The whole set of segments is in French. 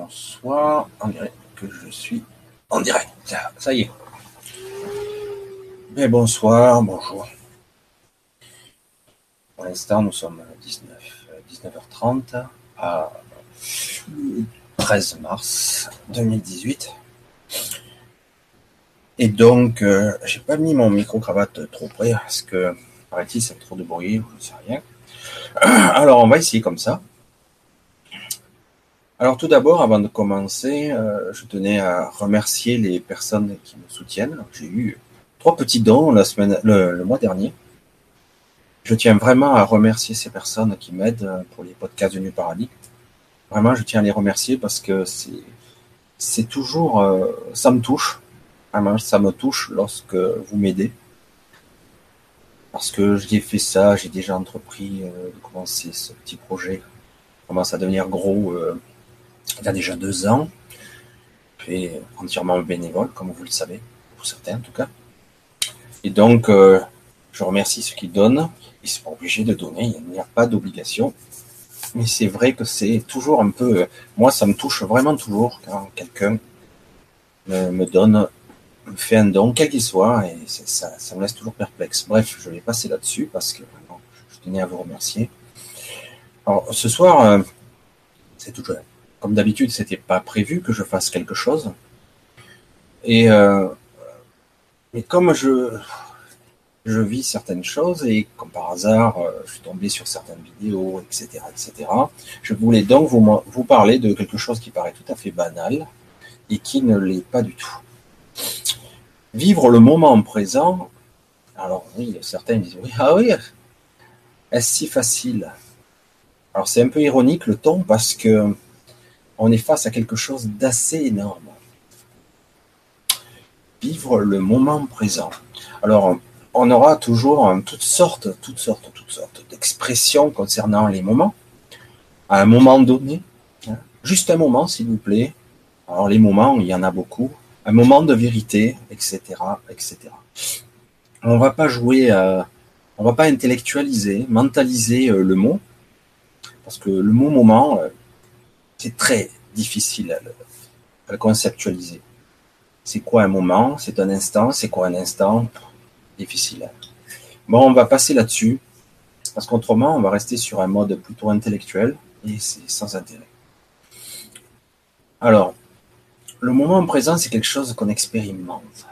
bonsoir. On dirait que je suis en direct. Ça y est. Mais bonsoir, bonjour. Pour l'instant, nous sommes 19, 19h30 à 13 mars 2018. Et donc, euh, j'ai pas mis mon micro-cravate trop près parce que, paraît-il, c'est trop de bruit, je ne sais rien. Alors, on va essayer comme ça. Alors tout d'abord, avant de commencer, euh, je tenais à remercier les personnes qui me soutiennent. J'ai eu trois petits dons la semaine, le, mois dernier. Je tiens vraiment à remercier ces personnes qui m'aident pour les podcasts du New Paradigme. Vraiment, je tiens à les remercier parce que c'est c'est toujours, euh, ça me touche. Vraiment, ça me touche lorsque vous m'aidez. Parce que j'ai fait ça, j'ai déjà entrepris euh, de commencer ce petit projet. commence à devenir gros il y a déjà deux ans, fait entièrement bénévole, comme vous le savez, pour certains en tout cas. Et donc, euh, je remercie ceux qui donnent. Ils ne sont pas obligés de donner, il n'y a pas d'obligation. Mais c'est vrai que c'est toujours un peu... Moi, ça me touche vraiment toujours quand quelqu'un me, donne, me fait un don, quel qu'il soit, et ça, ça me laisse toujours perplexe. Bref, je vais passer là-dessus parce que vraiment, je tenais à vous remercier. Alors, ce soir, euh, c'est toujours comme d'habitude, c'était pas prévu que je fasse quelque chose. Et euh, comme je je vis certaines choses et comme par hasard, euh, je suis tombé sur certaines vidéos, etc., etc. Je voulais donc vous vous parler de quelque chose qui paraît tout à fait banal et qui ne l'est pas du tout. Vivre le moment présent. Alors oui, certains disent oui, ah oui, est-ce si facile? Alors c'est un peu ironique le ton parce que on est face à quelque chose d'assez énorme. Vivre le moment présent. Alors, on aura toujours toutes sortes, toutes sortes, toutes sortes d'expressions concernant les moments. À un moment donné, hein, juste un moment, s'il vous plaît. Alors, les moments, il y en a beaucoup. Un moment de vérité, etc., etc. On va pas jouer, à, on va pas intellectualiser, mentaliser euh, le mot, parce que le mot moment, euh, c'est très difficile à le, conceptualiser. C'est quoi un moment? C'est un instant C'est quoi un instant? Difficile. Bon, on va passer là-dessus, parce qu'autrement, on va rester sur un mode plutôt intellectuel, et c'est sans intérêt. Alors, le moment présent, c'est quelque chose qu'on expérimente.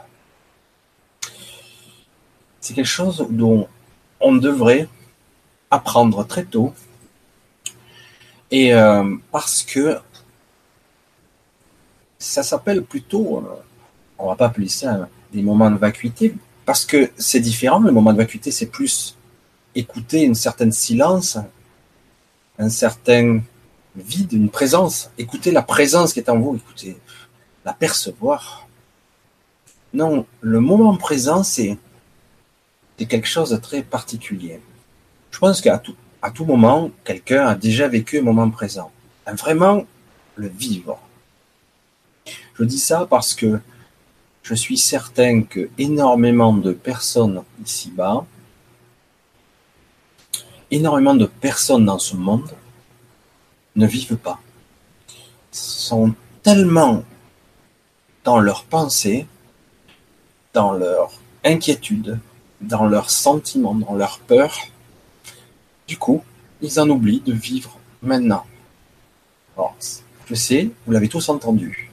C'est quelque chose dont on devrait apprendre très tôt et euh, parce que ça s'appelle plutôt, euh, on va pas appeler ça des moments de vacuité, parce que c'est différent. Le moment de vacuité, c'est plus écouter une certaine silence, un certain vide, une présence. Écouter la présence qui est en vous, écouter, la percevoir. Non, le moment présent, c'est quelque chose de très particulier. Je pense qu'à tout, à tout moment, quelqu'un a déjà vécu un moment présent. Vraiment le vivre. Je dis ça parce que je suis certain que énormément de personnes ici-bas, énormément de personnes dans ce monde ne vivent pas. Sont tellement dans leurs pensées, dans leur inquiétude, dans leurs sentiments, dans leurs peurs, du coup, ils en oublient de vivre maintenant. Je sais, vous l'avez tous entendu.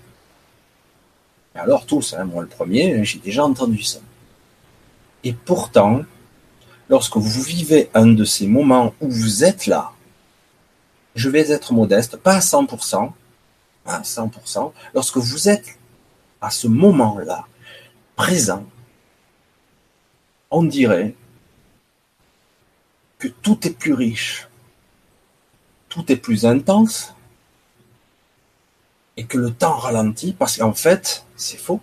alors tous, hein, moi le premier, j'ai déjà entendu ça. Et pourtant, lorsque vous vivez un de ces moments où vous êtes là, je vais être modeste, pas à 100%, à 100%, lorsque vous êtes à ce moment-là, présent, on dirait que tout est plus riche, tout est plus intense, et que le temps ralentit, parce qu'en fait, c'est faux,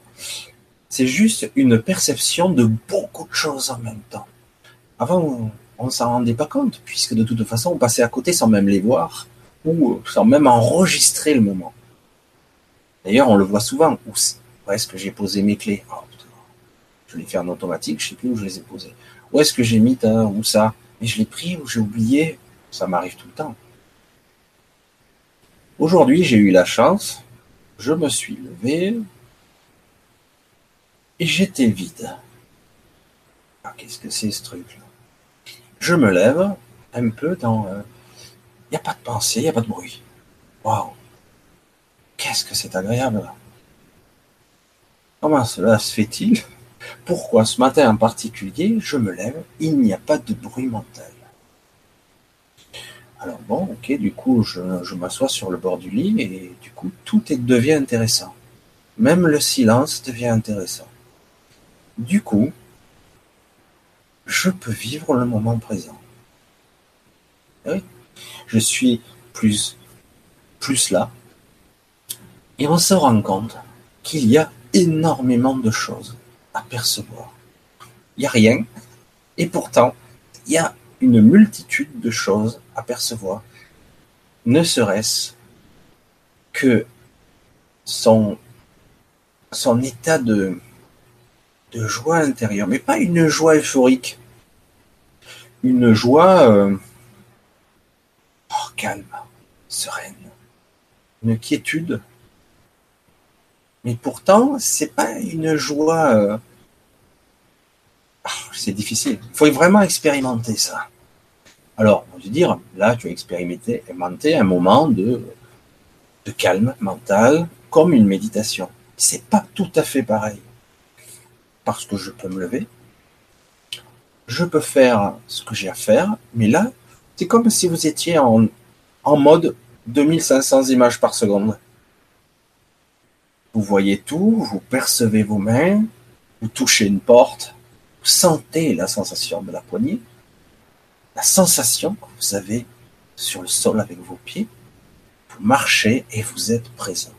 c'est juste une perception de beaucoup de choses en même temps. Avant, on ne s'en rendait pas compte, puisque de toute façon, on passait à côté sans même les voir, ou sans même enregistrer le moment. D'ailleurs, on le voit souvent. Où est-ce que j'ai posé mes clés oh, Je l'ai fait en automatique, je ne sais plus où je les ai posées. Où est-ce que j'ai mis où ça? Mais je l'ai pris ou j'ai oublié. Ça m'arrive tout le temps. Aujourd'hui, j'ai eu la chance je me suis levé et j'étais vide. Ah, qu'est-ce que c'est ce truc-là? Je me lève un peu dans... Il euh, n'y a pas de pensée, il n'y a pas de bruit. Waouh Qu'est-ce que c'est agréable Comment cela se fait-il? Pourquoi ce matin en particulier, je me lève, il n'y a pas de bruit mental alors bon, ok, du coup, je, m'assois sur le bord du lit et du coup, tout devient intéressant. Même le silence devient intéressant. Du coup, je peux vivre le moment présent. Oui, je suis plus, plus là. Et on se rend compte qu'il y a énormément de choses à percevoir. Il n'y a rien. Et pourtant, il y a une multitude de choses à percevoir, ne serait-ce que son, état de, de joie intérieure, mais pas une joie euphorique, une joie euh, oh, calme, sereine, une quiétude. Mais pourtant, c'est pas une joie. Euh, ah, c'est difficile. Il faut vraiment expérimenter ça. Alors, on va dire, là, tu as expérimenté un moment de, calme mental, comme une méditation. C'est pas tout à fait pareil. Parce que je peux me lever, je peux faire ce que j'ai à faire, mais là, c'est comme si vous étiez en, en mode 2500 images par seconde. Vous voyez tout, vous percevez vos mains, vous touchez une porte, vous sentez la sensation de la poignée, la sensation que vous avez sur le sol avec vos pieds. Vous marchez et vous êtes présent.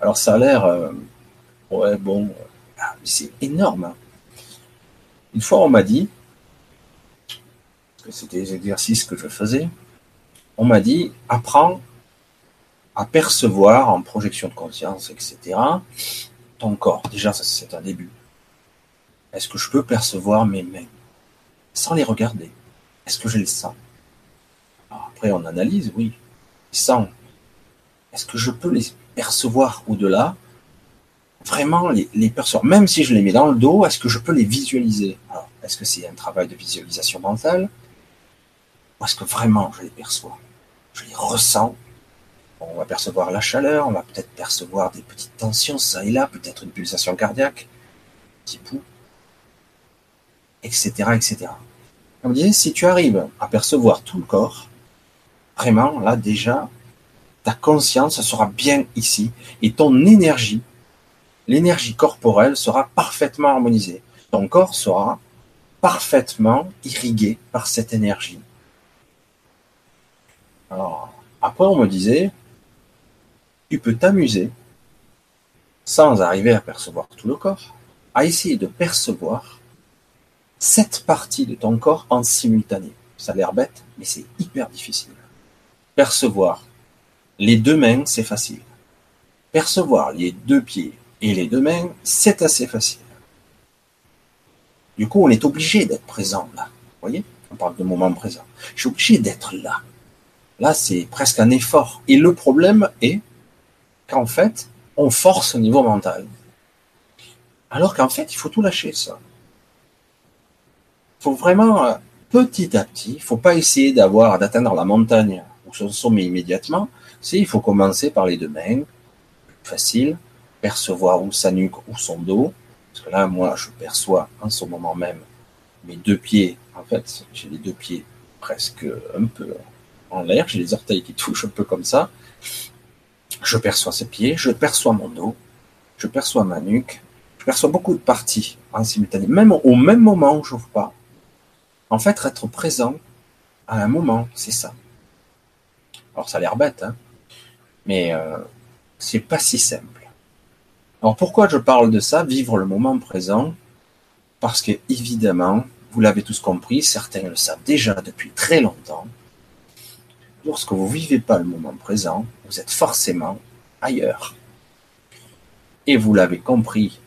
Alors ça a l'air, euh, ouais bon, ah, c'est énorme. Hein. Une fois on m'a dit, que c'était des exercices que je faisais, on m'a dit apprends à percevoir en projection de conscience, etc. ton corps. Déjà, c'est un début. Est-ce que je peux percevoir mes mains sans les regarder? Est-ce que je les sens? Après, on analyse, oui. Sans. Est-ce que je peux les percevoir au-delà? Vraiment les, percevoir. Même si je les mets dans le dos, est-ce que je peux les visualiser? Est-ce que c'est un travail de visualisation mentale? Ou est-ce que vraiment je les perçois? Je les ressens? On va percevoir la chaleur, on va peut-être percevoir des petites tensions, ça et là, peut-être une pulsation cardiaque, petit pouls etc., etc. On disait, si tu arrives à percevoir tout le corps, vraiment, là, déjà, ta conscience sera bien ici et ton énergie, l'énergie corporelle sera parfaitement harmonisée. Ton corps sera parfaitement irrigué par cette énergie. Alors, après, on me disait, tu peux t'amuser sans arriver à percevoir tout le corps, à essayer de percevoir sept parties de ton corps en simultané. Ça a l'air bête, mais c'est hyper difficile. Percevoir les deux mains, c'est facile. Percevoir les deux pieds et les deux mains, c'est assez facile. Du coup, on est obligé d'être présent là. Vous voyez? On parle de moment présent. Je suis obligé d'être là. Là, c'est presque un effort. Et le problème est qu'en fait, on force au niveau mental. Alors qu'en fait, il faut tout lâcher, ça faut vraiment euh, petit à petit, il faut pas essayer d'avoir d'atteindre la montagne ou son sommet immédiatement. Il faut commencer par les deux mains, facile, percevoir ou sa nuque ou son dos. Parce que là, moi, je perçois en ce moment même mes deux pieds. En fait, j'ai les deux pieds presque un peu en l'air. J'ai les orteils qui touchent un peu comme ça. Je perçois ses pieds, je perçois mon dos, je perçois ma nuque, je perçois beaucoup de parties en simultané. Même au même moment, je n'ouvre pas. En fait, être présent à un moment, c'est ça. Alors ça a l'air bête, hein mais euh, c'est pas si simple. Alors pourquoi je parle de ça, vivre le moment présent? Parce que évidemment, vous l'avez tous compris, certains le savent déjà depuis très longtemps. Lorsque vous vivez pas le moment présent, vous êtes forcément ailleurs. Et vous l'avez compris,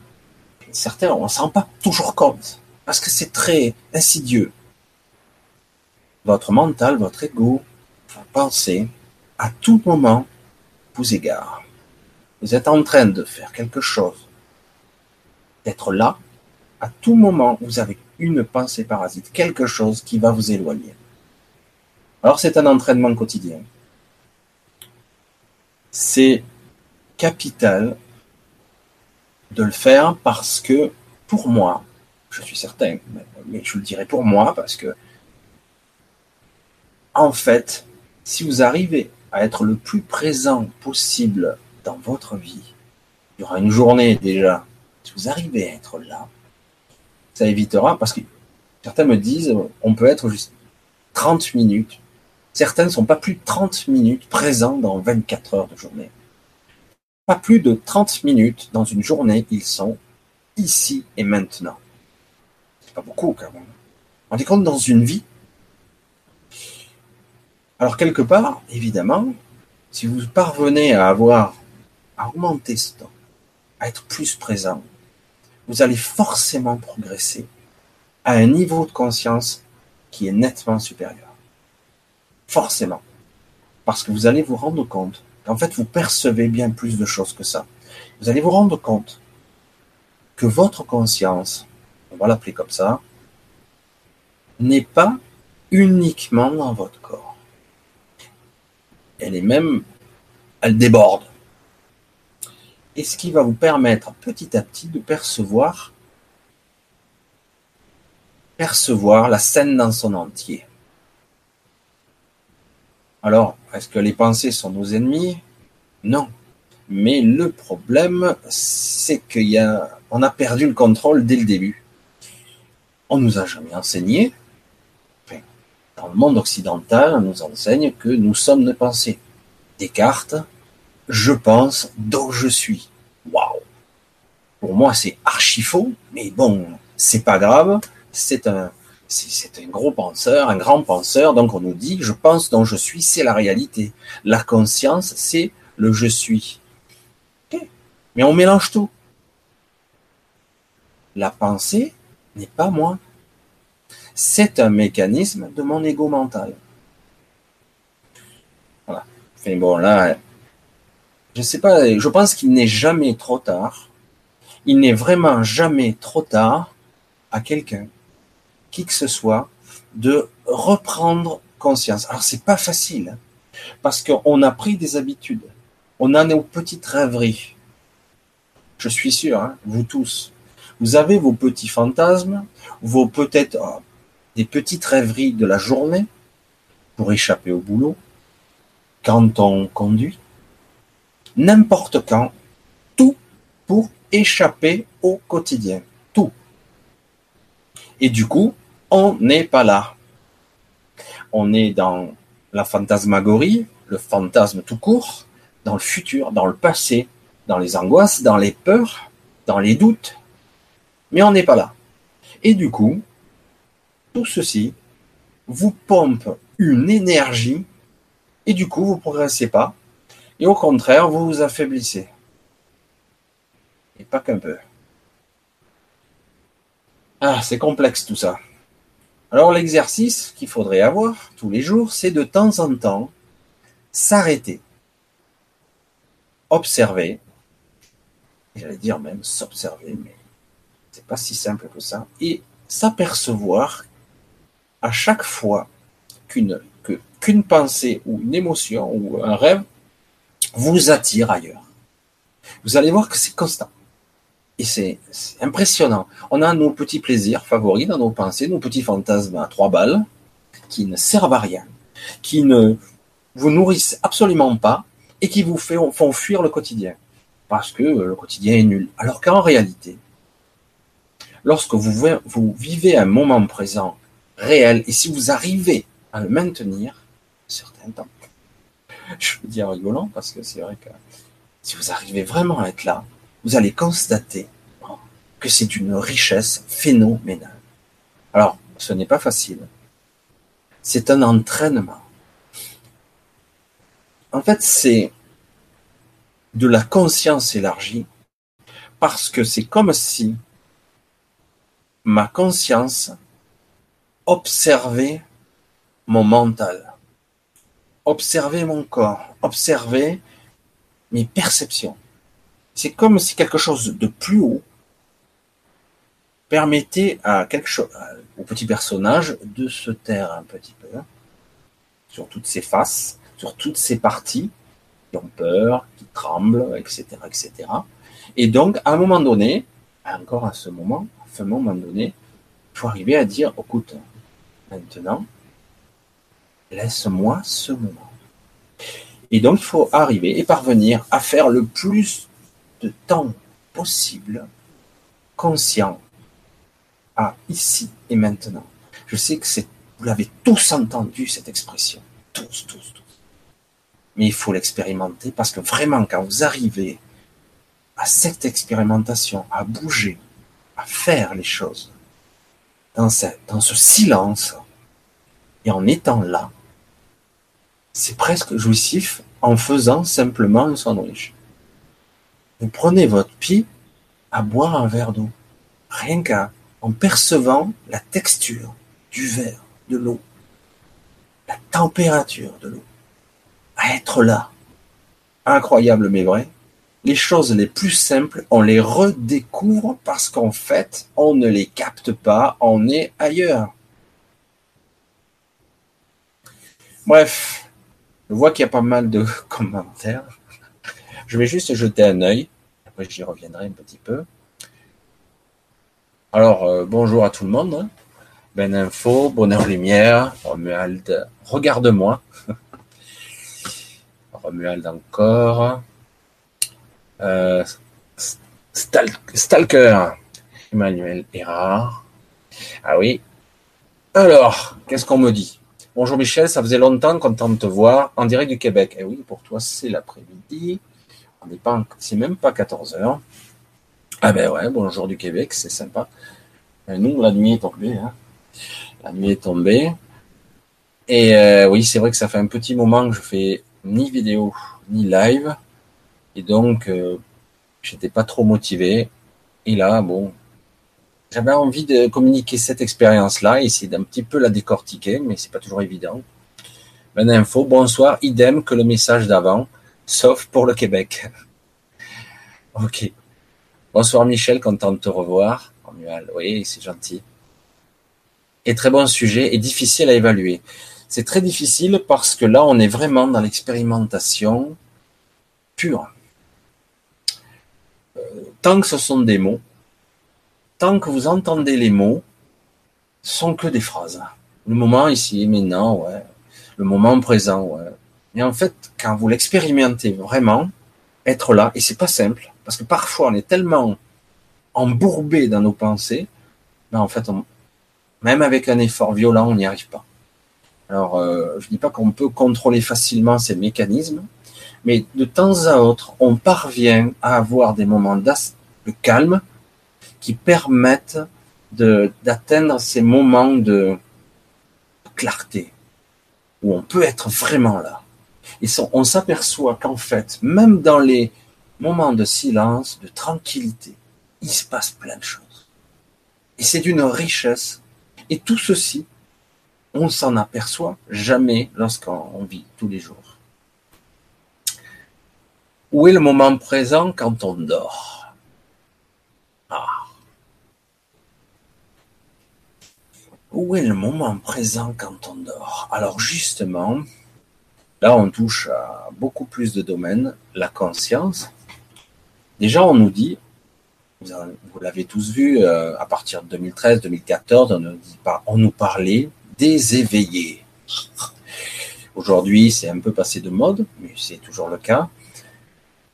certains on s'en rend pas toujours compte parce que c'est très insidieux votre mental, votre ego, vos pensées, à tout moment, vous égare. vous êtes en train de faire quelque chose, d'être là, à tout moment, vous avez une pensée parasite, quelque chose qui va vous éloigner. Alors c'est un entraînement quotidien. C'est capital de le faire parce que pour moi, je suis certain, mais je le dirai pour moi parce que en fait, si vous arrivez à être le plus présent possible dans votre vie, il y aura une journée déjà, si vous arrivez à être là, ça évitera, parce que certains me disent, on peut être juste 30 minutes. Certains ne sont pas plus de 30 minutes présents dans 24 heures de journée. Pas plus de 30 minutes dans une journée, ils sont ici et maintenant. C'est pas beaucoup quand même. On est compte dans une vie. Alors quelque part, évidemment, si vous parvenez à avoir, à augmenter ce temps, à être plus présent, vous allez forcément progresser à un niveau de conscience qui est nettement supérieur. Forcément. Parce que vous allez vous rendre compte qu'en fait, vous percevez bien plus de choses que ça. Vous allez vous rendre compte que votre conscience, on va l'appeler comme ça, n'est pas uniquement dans votre corps. Elle est même, elle déborde et ce qui va vous permettre petit à petit de percevoir percevoir la scène dans son entier. Alors, est-ce que les pensées sont nos ennemis? Non. Mais le problème, c'est y a, on a perdu le contrôle dès le début. On nous a jamais enseigné, dans le monde occidental, on nous enseigne que nous sommes nos pensées. Descartes, je pense, donc je suis. Waouh Pour moi, c'est archi faux, mais bon, c'est pas grave. C'est un, c'est un gros penseur, un grand penseur. Donc on nous dit, je pense, donc je suis, c'est la réalité. La conscience, c'est le je suis. Mais on mélange tout. La pensée n'est pas moi. C'est un mécanisme de mon ego mental. Voilà. Enfin bon, là, je sais pas, je pense qu'il n'est jamais trop tard. Il n'est vraiment jamais trop tard à quelqu'un, qui que ce soit, de reprendre conscience. Alors c'est pas facile, hein, parce qu'on a pris des habitudes. On a nos petites rêveries. Je suis sûr, hein, vous tous, vous avez vos petits fantasmes, vos peut-être oh, des petites rêveries de la journée pour échapper au boulot, quand on conduit, n'importe quand, tout pour échapper au quotidien. Tout. Et du coup, on n'est pas là. On est dans la fantasmagorie, le fantasme tout court, dans le futur, dans le passé, dans les angoisses, dans les peurs, dans les doutes. Mais on n'est pas là. Et du coup, tout ceci vous pompe une énergie et du coup, vous progressez pas et au contraire, vous vous affaiblissez. Et pas qu'un peu. Ah, c'est complexe tout ça. Alors l'exercice qu'il faudrait avoir tous les jours, c'est de temps en temps s'arrêter, observer, j'allais dire même s'observer, mais c'est pas si simple que ça, et s'apercevoir à chaque fois qu'une qu'une pensée ou une émotion ou un rêve vous attire ailleurs. Vous allez voir que c'est constant. Et c'est impressionnant. On a nos petits plaisirs favoris dans nos pensées, nos petits fantasmes à trois balles, qui ne servent à rien, qui ne vous nourrissent absolument pas et qui vous font fuir le quotidien. Parce que le quotidien est nul. Alors qu'en réalité, lorsque vous, vivez un moment présent réel, et si vous arrivez à le maintenir, un certain temps, je veux dire rigolant parce que c'est vrai que si vous arrivez vraiment à être là, vous allez constater que c'est une richesse phénoménale. Alors, ce n'est pas facile. C'est un entraînement. En fait, c'est de la conscience élargie parce que c'est comme si ma conscience observait mon mental observer mon corps, observer mes perceptions. C'est comme si quelque chose de plus haut permettait à quelque chose, au petit personnage de se taire un petit peu sur toutes ses faces, sur toutes ses parties qui ont peur, qui tremblent, etc., etc. Et donc, à un moment donné, encore à ce moment, à ce moment donné, il faut arriver à dire, écoute, maintenant, laisse-moi ce moment. Et donc, il faut arriver et parvenir à faire le plus de temps possible conscient à ici et maintenant. Je sais que vous l'avez tous entendu, cette expression. Tous, tous, tous. Mais il faut l'expérimenter parce que vraiment, quand vous arrivez à cette expérimentation, à bouger, à faire les choses, dans ce, dans ce silence, et en étant là, c'est presque jouissif en faisant simplement un sandwich. Vous prenez votre pied à boire un verre d'eau, rien qu'en percevant la texture du verre, de l'eau, la température de l'eau, à être là. Incroyable mais vrai. Les choses les plus simples, on les redécouvre parce qu'en fait, on ne les capte pas, on est ailleurs. Bref, je vois qu'il y a pas mal de commentaires. Je vais juste jeter un œil. Après, j'y reviendrai un petit peu. Alors, euh, bonjour à tout le monde. Ben Info, Bonheur Lumière, Romuald, regarde-moi. Romuald encore. Euh, Stalker, Emmanuel Erard. Ah oui. Alors, qu'est-ce qu'on me dit? Bonjour Michel, ça faisait longtemps qu'on tente de te voir en direct du Québec. Eh oui, pour toi, c'est l'après-midi. Pas, c'est même pas 14 heures. Ah ben ouais, bonjour du Québec, c'est sympa. Euh, nous, la nuit est tombée. Hein. La nuit est tombée. Et euh, oui, c'est vrai que ça fait un petit moment que je fais ni vidéo ni live. Et donc, euh, j'étais pas trop motivé. Et là, bon, j'avais envie de communiquer cette expérience-là, essayer d'un petit peu la décortiquer, mais c'est pas toujours évident. Une info, bonsoir, idem que le message d'avant, sauf pour le Québec. ok. Bonsoir Michel, content de te revoir. Oui, c'est gentil. Et très bon sujet et difficile à évaluer. C'est très difficile parce que là, on est vraiment dans l'expérimentation pure. Euh, tant que ce sont des mots, tant que vous entendez les mots, ce sont que des phrases. Le moment ici, maintenant, ouais. Le moment présent, ouais. Et en fait, quand vous l'expérimentez vraiment, être là, et c'est pas simple, parce que parfois on est tellement embourbé dans nos pensées, ben en fait, même avec un effort violent, on n'y arrive pas. Alors, euh, je dis pas qu'on peut contrôler facilement ces mécanismes, mais de temps à autre, on parvient à avoir des moments de calme, qui permettent d'atteindre ces moments de clarté où on peut être vraiment là. On s'aperçoit qu'en fait, même dans les moments de silence, de tranquillité, il se passe plein de choses. Et c'est d'une richesse. Et tout ceci, on s'en aperçoit jamais lorsqu'on vit tous les jours. Où est le moment présent quand on dort? Ah, Où est le moment présent quand on dort? Alors justement, là on touche à beaucoup plus de domaines, la conscience. Déjà on nous dit, vous, l'avez tous vu, euh, à partir de 2013-2014, on, nous on nous parlait des éveillés. Aujourd'hui c'est un peu passé de mode, mais c'est toujours le cas.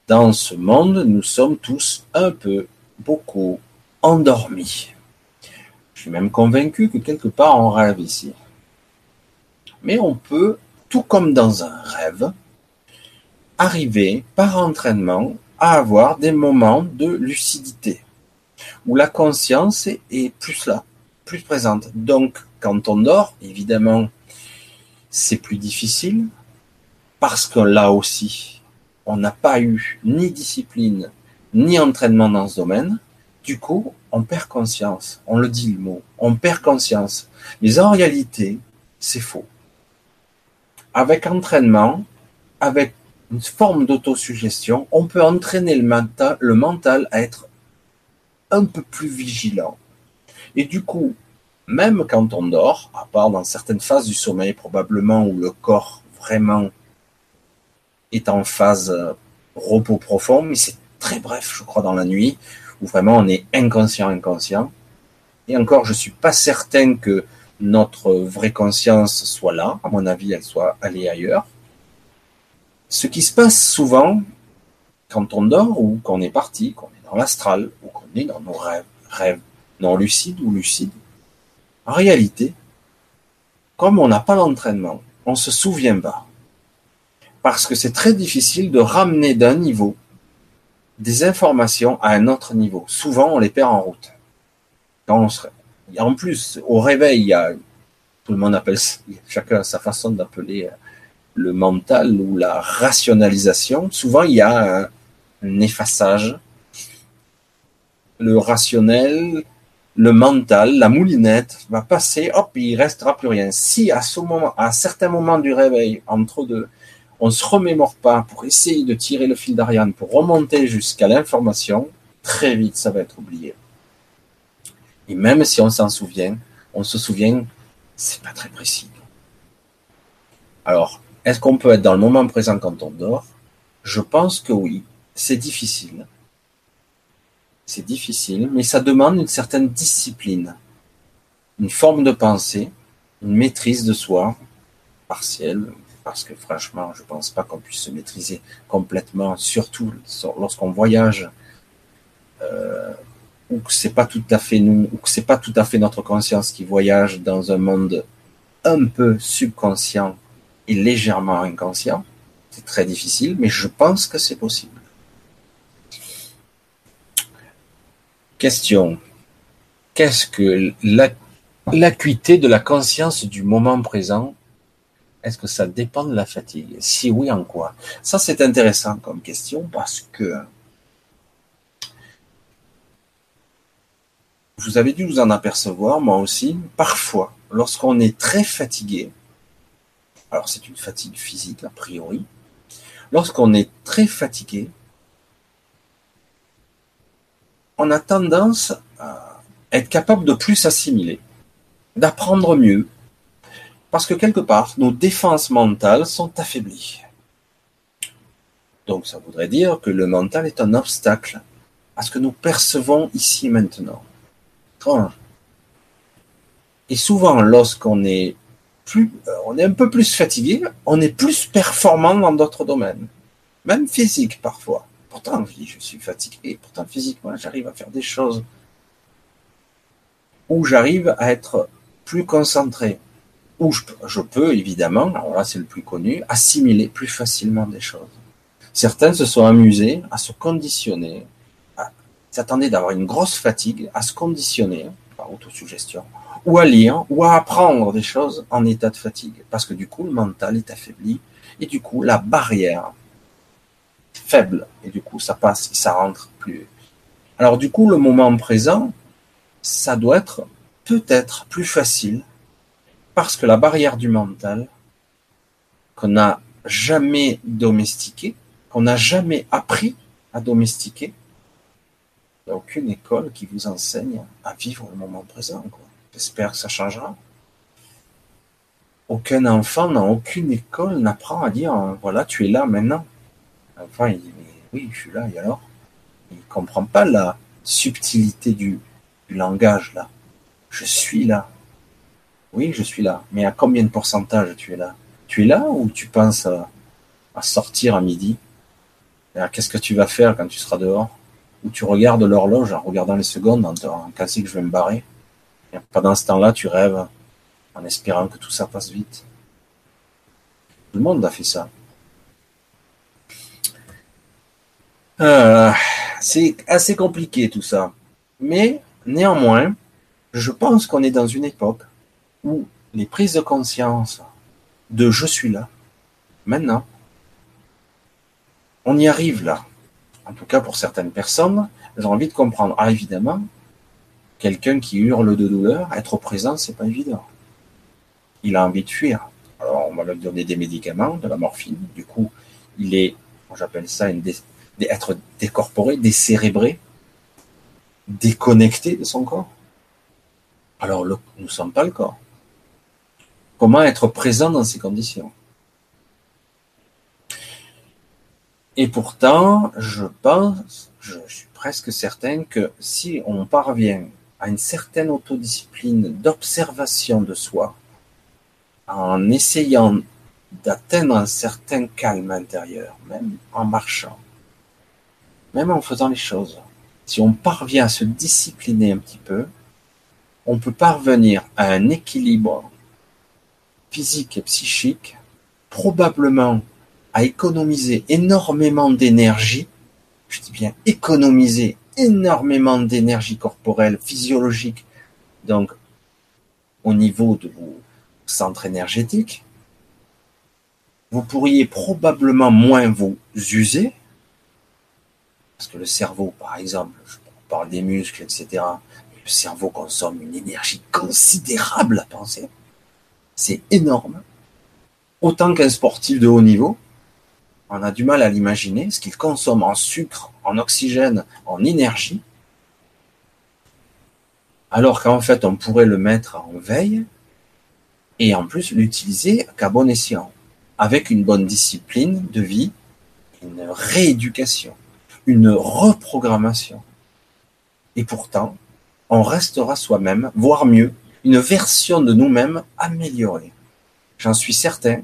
Dans ce monde, nous sommes tous un peu, beaucoup endormis. Je suis même convaincu que quelque part on rêve ici. Mais on peut, tout comme dans un rêve, arriver par entraînement à avoir des moments de lucidité, où la conscience est plus là, plus présente. Donc, quand on dort, évidemment, c'est plus difficile, parce que là aussi, on n'a pas eu ni discipline, ni entraînement dans ce domaine. Du coup, on perd conscience. On le dit le mot. On perd conscience. Mais en réalité, c'est faux. Avec entraînement, avec une forme d'autosuggestion, on peut entraîner le mental, le mental à être un peu plus vigilant. Et du coup, même quand on dort, à part dans certaines phases du sommeil probablement où le corps vraiment est en phase euh, repos profond, mais c'est très bref, je crois, dans la nuit, où vraiment on est inconscient, inconscient. Et encore, je suis pas certain que notre vraie conscience soit là. À mon avis, elle soit allée ailleurs. Ce qui se passe souvent quand on dort ou qu'on est parti, qu'on est dans l'astral ou qu'on est dans nos rêves, rêves non lucides ou lucides, en réalité, comme on n'a pas d'entraînement, on se souvient pas. Parce que c'est très difficile de ramener d'un niveau des informations à un autre niveau. Souvent, on les perd en route. Quand on En plus, au réveil, il y a, tout le monde appelle, chacun a sa façon d'appeler euh, le mental ou la rationalisation. Souvent, il y a un, un effaçage. Le rationnel, le mental, la moulinette va passer, hop, il restera plus rien. Si à ce moment, à certains moments du réveil, entre deux, on se remémore pas pour essayer de tirer le fil d'Ariane pour remonter jusqu'à l'information, très vite ça va être oublié. Et même si on s'en souvient, on se souvient, c'est pas très précis. Alors, est-ce qu'on peut être dans le moment présent quand on dort? Je pense que oui. C'est difficile c'est difficile, mais ça demande une certaine discipline, une forme de pensée, une maîtrise de soi, partielle, parce que franchement, je pense pas qu'on puisse se maîtriser complètement, surtout lorsqu'on voyage, euh, ou que c'est pas tout à fait pas tout à fait notre conscience qui voyage dans un monde un peu subconscient et légèrement inconscient. C'est très difficile, mais je pense que c'est possible. Question. Qu'est-ce que l'acuité de la conscience du moment présent Est-ce que ça dépend de la fatigue? Si oui, en quoi? Ça, c'est intéressant comme question parce que vous avez dû vous en apercevoir, moi aussi, parfois, lorsqu'on est très fatigué, alors c'est une fatigue physique a priori, lorsqu'on est très fatigué, on a tendance à être capable de plus assimiler, d'apprendre mieux, parce que quelque part, nos défenses mentales sont affaiblies. Donc ça voudrait dire que le mental est un obstacle à ce que nous percevons ici et maintenant. Et souvent, lorsqu'on est plus, euh, on est un peu plus fatigué, on est plus performant dans d'autres domaines, même physique parfois. Pourtant, je je suis fatigué. Pourtant, physiquement, j'arrive à faire des choses où j'arrive à être plus concentré. Où je, peux, évidemment, alors là, c'est le plus connu, assimiler plus facilement des choses. Certains se sont amusés à se conditionner, à s'attendre d'avoir une grosse fatigue, à se conditionner par autosuggestion, ou à lire, ou à apprendre des choses en état de fatigue. Parce que du coup, le mental est affaibli, et du coup, la barrière faible et du coup ça passe, ça rentre plus. Alors du coup le moment présent, ça doit être peut-être plus facile parce que la barrière du mental qu'on n'a jamais domestiqué, qu'on n'a jamais appris à domestiquer, il n'y a aucune école qui vous enseigne à vivre le moment présent. J'espère que ça changera. Aucun enfant dans aucune école n'apprend à dire voilà, tu es là maintenant. Enfin, il dit, mais oui, je suis là, et alors? Il ne comprend pas la subtilité du, langage, là. Je suis là. Oui, je suis là. Mais à combien de pourcentage tu es là? Tu es là ou tu penses à, sortir à midi? Qu'est-ce que tu vas faire quand tu seras dehors? Ou tu regardes l'horloge en regardant les secondes, en, en que je vais me barrer et Pendant ce temps-là, tu rêves en espérant que tout ça passe vite. Tout le monde a fait ça. Euh, c'est assez compliqué tout ça. Mais néanmoins, je pense qu'on est dans une époque où les prises de conscience de je suis là, maintenant, on y arrive là. En tout cas, pour certaines personnes, j'ai envie de comprendre. Ah, évidemment, quelqu'un qui hurle de douleur, être présent, c'est pas évident. Il a envie de fuir. Alors, on va lui donner des médicaments, de la morphine. Du coup, il est, j'appelle ça une être décorporé, décérébré, déconnecté de son corps. Alors nous ne sommes pas le corps. Comment être présent dans ces conditions? Et pourtant, je pense, je suis presque certain que si on parvient à une certaine autodiscipline d'observation de soi, en essayant d'atteindre un certain calme intérieur, même en marchant, même en faisant les choses, si on parvient à se discipliner un petit peu, on peut parvenir à un équilibre physique et psychique, probablement à économiser énormément d'énergie, je dis bien économiser énormément d'énergie corporelle, physiologique, donc au niveau de vos centres énergétiques, vous pourriez probablement moins vous user, parce que le cerveau, par exemple, je parle des muscles, etc., le cerveau consomme une énergie considérable à penser. C'est énorme. Autant qu'un sportif de haut niveau, on a du mal à l'imaginer, ce qu'il consomme en sucre, en oxygène, en énergie, alors qu'en fait on pourrait le mettre en veille et en plus l'utiliser qu'à bon escient, avec une bonne discipline de vie, une rééducation, une reprogrammation. Et pourtant, on restera soi-même, voire mieux, une version de nous-mêmes améliorée. J'en suis certain,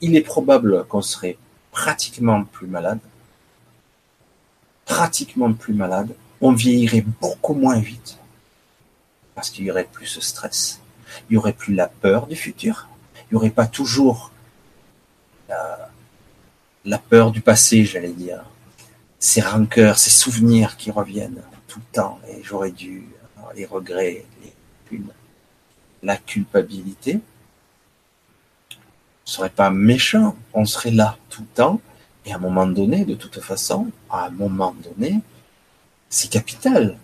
il est probable qu'on serait pratiquement plus malade, pratiquement plus malade, on vieillirait beaucoup moins vite, parce qu'il y aurait plus ce stress, il y aurait plus la peur du futur, il n'y aurait pas toujours la, peur du passé, j'allais dire, ces rancœurs, ces souvenirs qui reviennent tout le temps, et j'aurais dû, les regrets, les la culpabilité. On serait pas méchant, on serait là tout le temps, et à un moment donné, de toute façon, à un moment donné, c'est capital.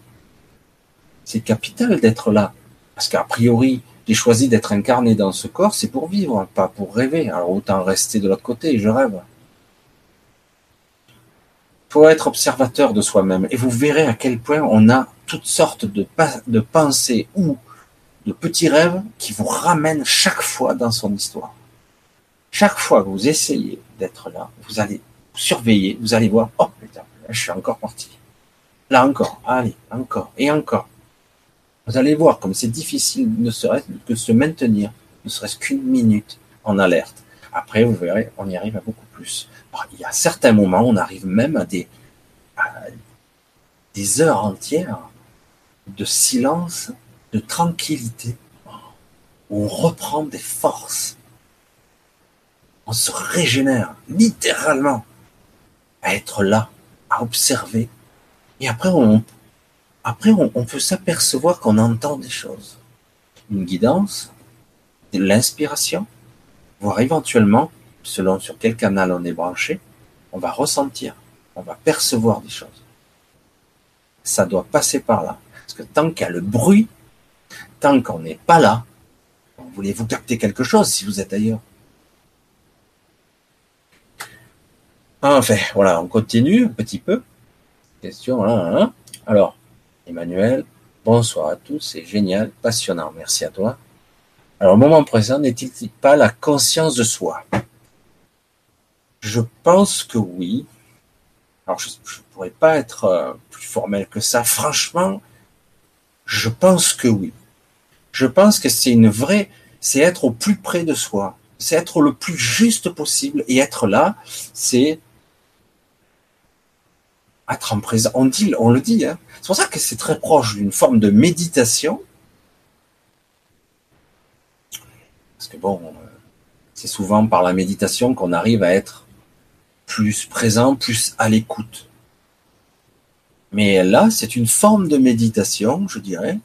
C'est capital d'être là. Parce qu'a priori, j'ai choisi d'être incarné dans ce corps, c'est pour vivre, pas pour rêver. Alors autant rester de l'autre côté, je rêve faut être observateur de soi-même et vous verrez à quel point on a toutes sortes de pensées ou de petits rêves qui vous ramènent chaque fois dans son histoire. Chaque fois que vous essayez d'être là, vous allez surveiller, vous allez voir, oh putain, je suis encore parti. Là encore, allez, encore et encore. Vous allez voir comme c'est difficile ne serait-ce que se maintenir, ne serait-ce qu'une minute en alerte. Après, vous verrez, on y arrive à beaucoup plus. Il y a certains moments, on arrive même à des, des heures entières de silence, de tranquillité, où on reprend des forces. Se régénère, littéralement, à être là, à observer. Et après, on, après, on peut s'apercevoir qu'on entend des choses. Une guidance, de l'inspiration, voire éventuellement selon sur quel canal on est branché, on va ressentir, on va percevoir des choses. Ça doit passer par là. Parce que tant qu'il y a le bruit, tant qu'on n'est pas là, voulez-vous capter quelque chose si vous êtes ailleurs? Enfin, voilà, on continue un petit peu. Question, là, Alors, Emmanuel, bonsoir à tous, c'est génial, passionnant, merci à toi. Alors, au moment présent, n'est-il pas la conscience de soi? Je pense que oui. Alors, je ne pourrais pas être euh, plus formel que ça. Franchement, je pense que oui. Je pense que c'est une vraie, c'est être au plus près de soi. C'est être le plus juste possible et être là, c'est être en présent. On on le dit, hein. C'est pour ça que c'est très proche d'une forme de méditation. Parce que bon, euh, c'est souvent par la méditation qu'on arrive à être plus présent, plus à l'écoute. Mais là, c'est une forme de méditation, je dirais,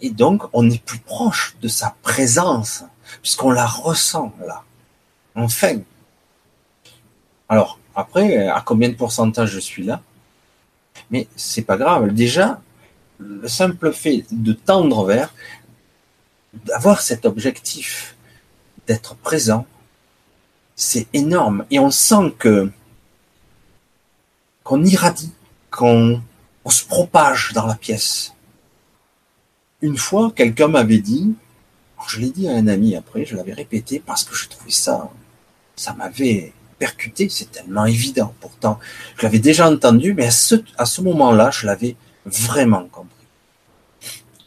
et donc on est plus proche de sa présence, puisqu'on la ressent là. Enfin. Alors, après, à combien de pourcentage je suis là? Mais c'est pas grave. Déjà, le simple fait de tendre vers, d'avoir cet objectif, d'être présent, c'est énorme. Et on sent que qu'on irradie, qu'on on se propage dans la pièce. Une fois, quelqu'un m'avait dit, je l'ai dit à un ami après, je l'avais répété parce que je trouvais ça, ça m'avait percuté, c'est tellement évident. Pourtant, je l'avais déjà entendu, mais à ce, moment-là, je l'avais vraiment compris.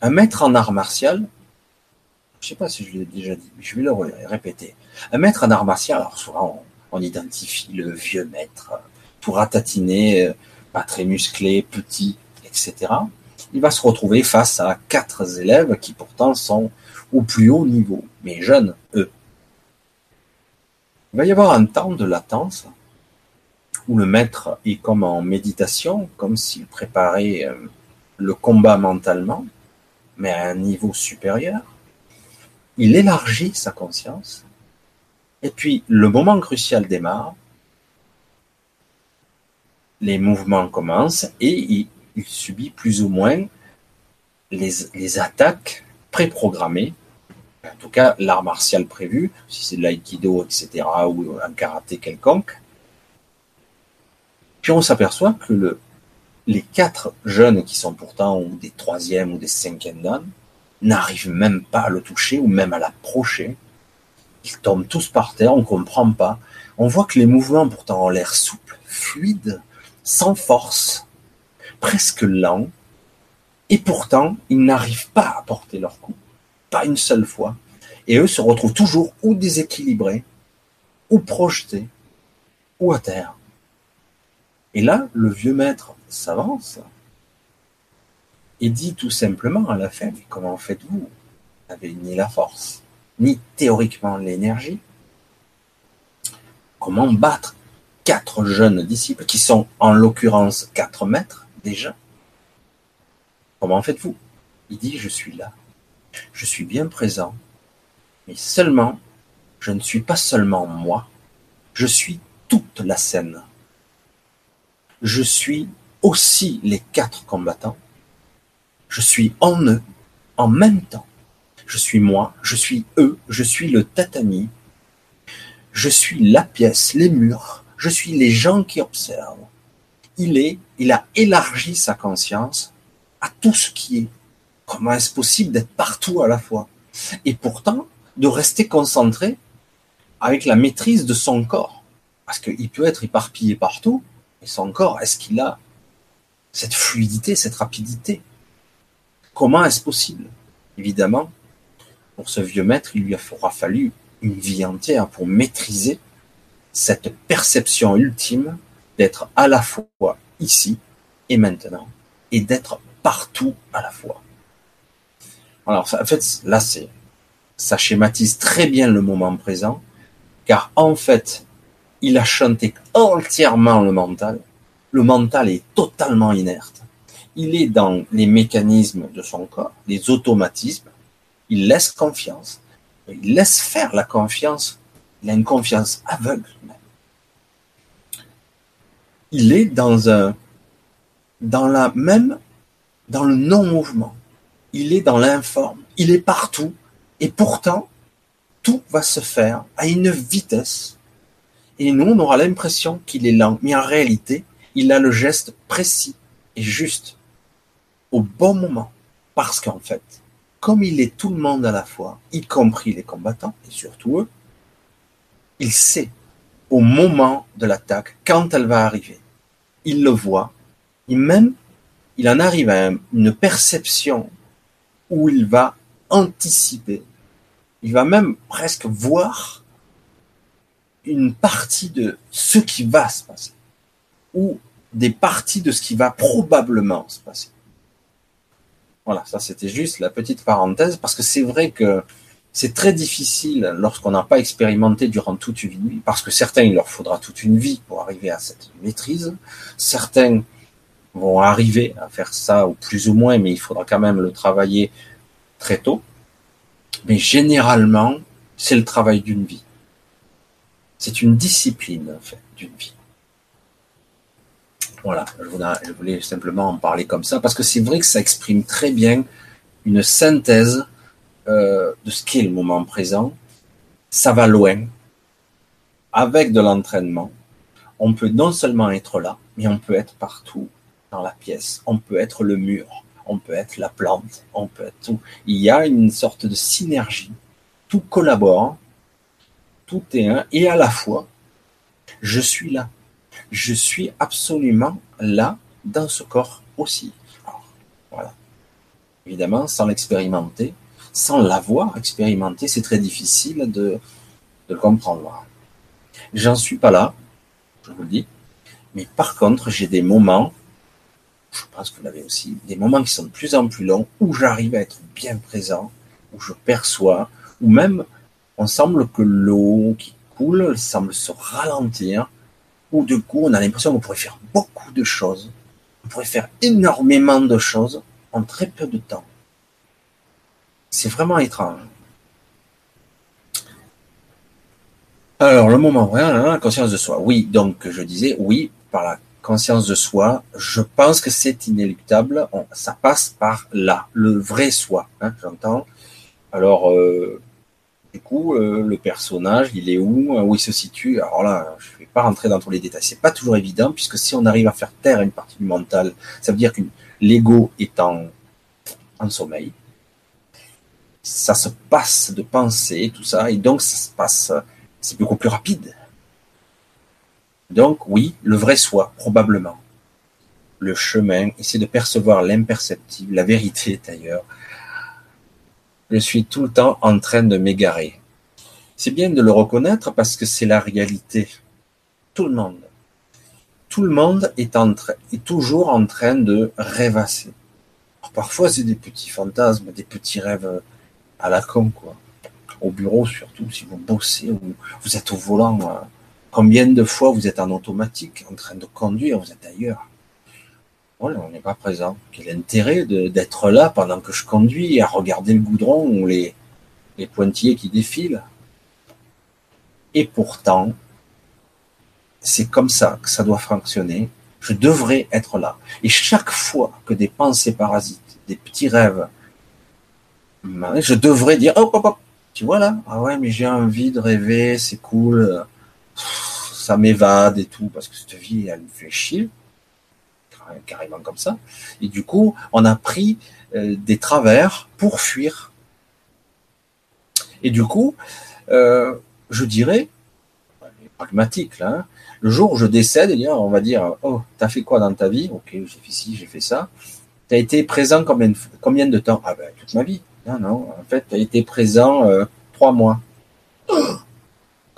Un maître en art martial, je sais pas si je l'ai déjà dit, mais je vais le répéter. Un maître en art martial, alors souvent on, identifie le vieux maître, tout ratatiner, euh, pas très musclé, petit, etc. Il va se retrouver face à quatre élèves qui pourtant sont au plus haut niveau, mais jeunes, eux. Il va y avoir un temps de latence où le maître est comme en méditation, comme s'il préparait euh, le combat mentalement, mais à un niveau supérieur. Il élargit sa conscience, et puis le moment crucial démarre, les mouvements commencent et il, subit plus ou moins les, les attaques préprogrammées, en tout cas l'art martial prévu, si c'est de l'aïkido, etc., ou un karaté quelconque. Puis on s'aperçoit que le, les quatre jeunes qui sont pourtant des troisièmes ou des cinquièmes dan n'arrivent même pas à le toucher ou même à l'approcher. Ils tombent tous par terre, on ne comprend pas. On voit que les mouvements pourtant ont l'air souples, fluides, sans force, presque lents, et pourtant ils n'arrivent pas à porter leur coup, pas une seule fois. Et eux se retrouvent toujours ou déséquilibrés, ou projetés, ou à terre. Et là, le vieux maître s'avance et dit tout simplement à la fin, comment faites-vous? Vous n'avez ni la force, ni théoriquement l'énergie. Comment battre quatre jeunes disciples qui sont en l'occurrence quatre maîtres déjà? Comment faites-vous? Il dit, je suis là, je suis bien présent, mais seulement, je ne suis pas seulement moi, je suis toute la scène je suis aussi les quatre combattants. Je suis en eux, en même temps. Je suis moi, je suis eux, je suis le tatami, je suis la pièce, les murs, je suis les gens qui observent. Il est, il a élargi sa conscience à tout ce qui est. Comment est-ce possible d'être partout à la fois? Et pourtant, de rester concentré avec la maîtrise de son corps. Parce qu'il peut être éparpillé partout, et son corps, est-ce qu'il a cette fluidité, cette rapidité? Comment est-ce possible? Évidemment, pour ce vieux maître, il lui aura fallu une vie entière pour maîtriser cette perception ultime d'être à la fois ici et maintenant, et d'être partout à la fois. Alors, en fait, là, c'est, ça schématise très bien le moment présent, car en fait, il a chanté entièrement le mental. Le mental est totalement inerte. Il est dans les mécanismes de son corps, les automatismes. Il laisse confiance. Il laisse faire la confiance. Il a une confiance aveugle. Il est dans un, dans la même, dans le non-mouvement. Il est dans l'informe. Il est partout. Et pourtant, tout va se faire à une vitesse et nous, on aura l'impression qu'il est lent, mais en réalité, il a le geste précis et juste, au bon moment. Parce qu'en fait, comme il est tout le monde à la fois, y compris les combattants, et surtout eux, il sait au moment de l'attaque, quand elle va arriver. Il le voit, et même, il en arrive à une perception où il va anticiper. Il va même presque voir une partie de ce qui va se passer, ou des parties de ce qui va probablement se passer. Voilà, ça c'était juste la petite parenthèse, parce que c'est vrai que c'est très difficile lorsqu'on n'a pas expérimenté durant toute une vie, parce que certains, il leur faudra toute une vie pour arriver à cette maîtrise. Certains vont arriver à faire ça, ou plus ou moins, mais il faudra quand même le travailler très tôt. Mais généralement, c'est le travail d'une vie. C'est une discipline, en fait, d'une vie. Voilà, je voulais, simplement en parler comme ça, parce que c'est vrai que ça exprime très bien une synthèse euh, de ce qu'est le moment présent. Ça va loin. avec de l'entraînement, on peut non seulement être là, mais on peut être partout dans la pièce. On peut être le mur, on peut être la plante, on peut être tout. Il y a une sorte de synergie. Tout collabore, tout est un, et à la fois, je suis là. Je suis absolument là dans ce corps aussi. voilà. Évidemment, sans l'expérimenter, sans l'avoir expérimenté, c'est très difficile de, de le comprendre. J'en suis pas là, je vous le dis. Mais par contre, j'ai des moments, je pense que vous l'avez aussi, des moments qui sont de plus en plus longs, où j'arrive à être bien présent, où je perçois, où même on semble que l'eau qui coule semble se ralentir, où du coup on a l'impression qu'on pourrait faire beaucoup de choses, on pourrait faire énormément de choses en très peu de temps. C'est vraiment étrange. Alors, le moment vrai, hein, la conscience de soi. Oui, donc je disais, oui, par la conscience de soi, je pense que c'est inéluctable. ça passe par là, le vrai soi, hein, j'entends. Alors, euh, du coup, euh, le personnage, il est où Où il se situe? Alors là, je ne vais pas rentrer dans tous les détails. C'est pas toujours évident, puisque si on arrive à faire taire une partie du mental, ça veut dire que l'ego est en, en sommeil. Ça se passe de penser, tout ça, et donc ça se passe c'est beaucoup plus rapide. Donc oui, le vrai soi, probablement. Le chemin, essayer de percevoir l'imperceptible, la vérité d'ailleurs. Je suis tout le temps en train de m'égarer. C'est bien de le reconnaître parce que c'est la réalité. Tout le monde. Tout le monde est, toujours en train de rêvasser. parfois, c'est des petits fantasmes, des petits rêves à la con, quoi au bureau surtout, si vous bossez ou vous êtes au volant, euh, combien de fois vous êtes en automatique, en train de conduire, vous êtes ailleurs? Voilà, on n'est pas présent. Quel intérêt d'être là pendant que je conduis à regarder le goudron ou les, les pointillés qui défilent? Et pourtant, c'est comme ça que ça doit fonctionner. Je devrais être là. Et chaque fois que des pensées parasites, des petits rêves, je devrais dire, hop, hop, hop, tu vois là? Ah ouais, mais j'ai envie de rêver, c'est cool, ça m'évade et tout, parce que cette vie, elle me fait chier, carrément comme ça. Et du coup, on a pris euh, des travers pour fuir. Et du coup, euh, je dirais, pragmatique là, hein, le jour où je décède, eh on va dire, oh, t'as fait quoi dans ta vie? Ok, j'ai fait ci, j'ai fait ça. T'as été présent combien de, temps? Ah ben, toute ma vie. Non, non, en fait, tu as été présent euh, trois mois.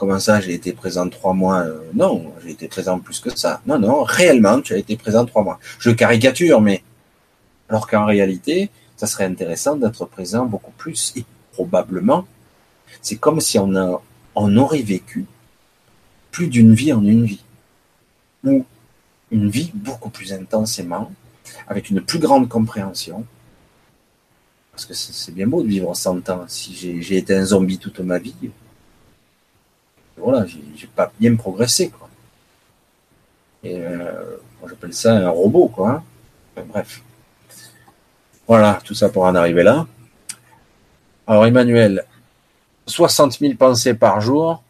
Comment ça, j'ai été présent trois mois euh, Non, j'ai été présent plus que ça. Non, non, réellement, tu as été présent trois mois. Je caricature, mais alors qu'en réalité, ça serait intéressant d'être présent beaucoup plus. Et probablement, c'est comme si on, a, on aurait vécu plus d'une vie en une vie. Ou une vie beaucoup plus intensément, avec une plus grande compréhension, parce que c'est bien beau de vivre 100 ans. Si j'ai été un zombie toute ma vie, voilà, j'ai pas bien progressé, quoi. Euh, j'appelle ça un robot, quoi. Hein. bref. Voilà, tout ça pour en arriver là. Alors, Emmanuel, 60 000 pensées par jour,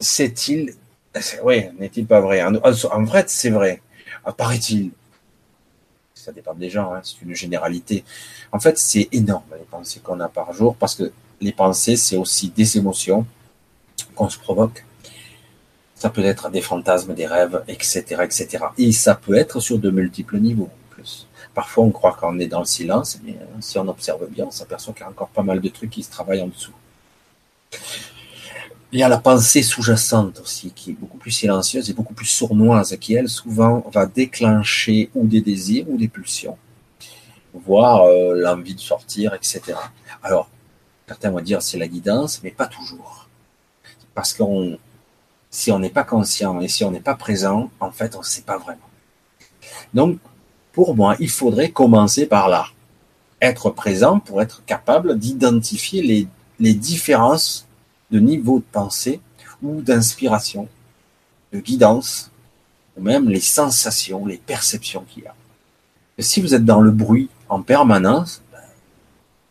c'est-il. Oui, n'est-il pas vrai? En, fait, c'est vrai. Apparaît-il ça dépend des gens, hein, c'est une généralité. En fait, c'est énorme les pensées qu'on a par jour parce que les pensées, c'est aussi des émotions qu'on se provoque. Ça peut être des fantasmes, des rêves, etc., etc. Et ça peut être sur de multiples niveaux plus. Parfois, on croit qu'on est dans le silence, mais euh, si on observe bien, on s'aperçoit qu'il y a encore pas mal de trucs qui se travaillent en dessous. Il y a la pensée sous-jacente aussi, qui est beaucoup plus silencieuse et beaucoup plus sournoise, qui elle souvent va déclencher ou des désirs ou des pulsions, voire euh, l'envie de sortir, etc. Alors, certains vont dire c'est la guidance, mais pas toujours. Parce que si on n'est pas conscient et si on n'est pas présent, en fait, on ne sait pas vraiment. Donc, pour moi, il faudrait commencer par là. Être présent pour être capable d'identifier les, différences de niveau de pensée ou d'inspiration, de guidance, ou même les sensations, les perceptions qu'il y a. Si vous êtes dans le bruit en permanence, ben,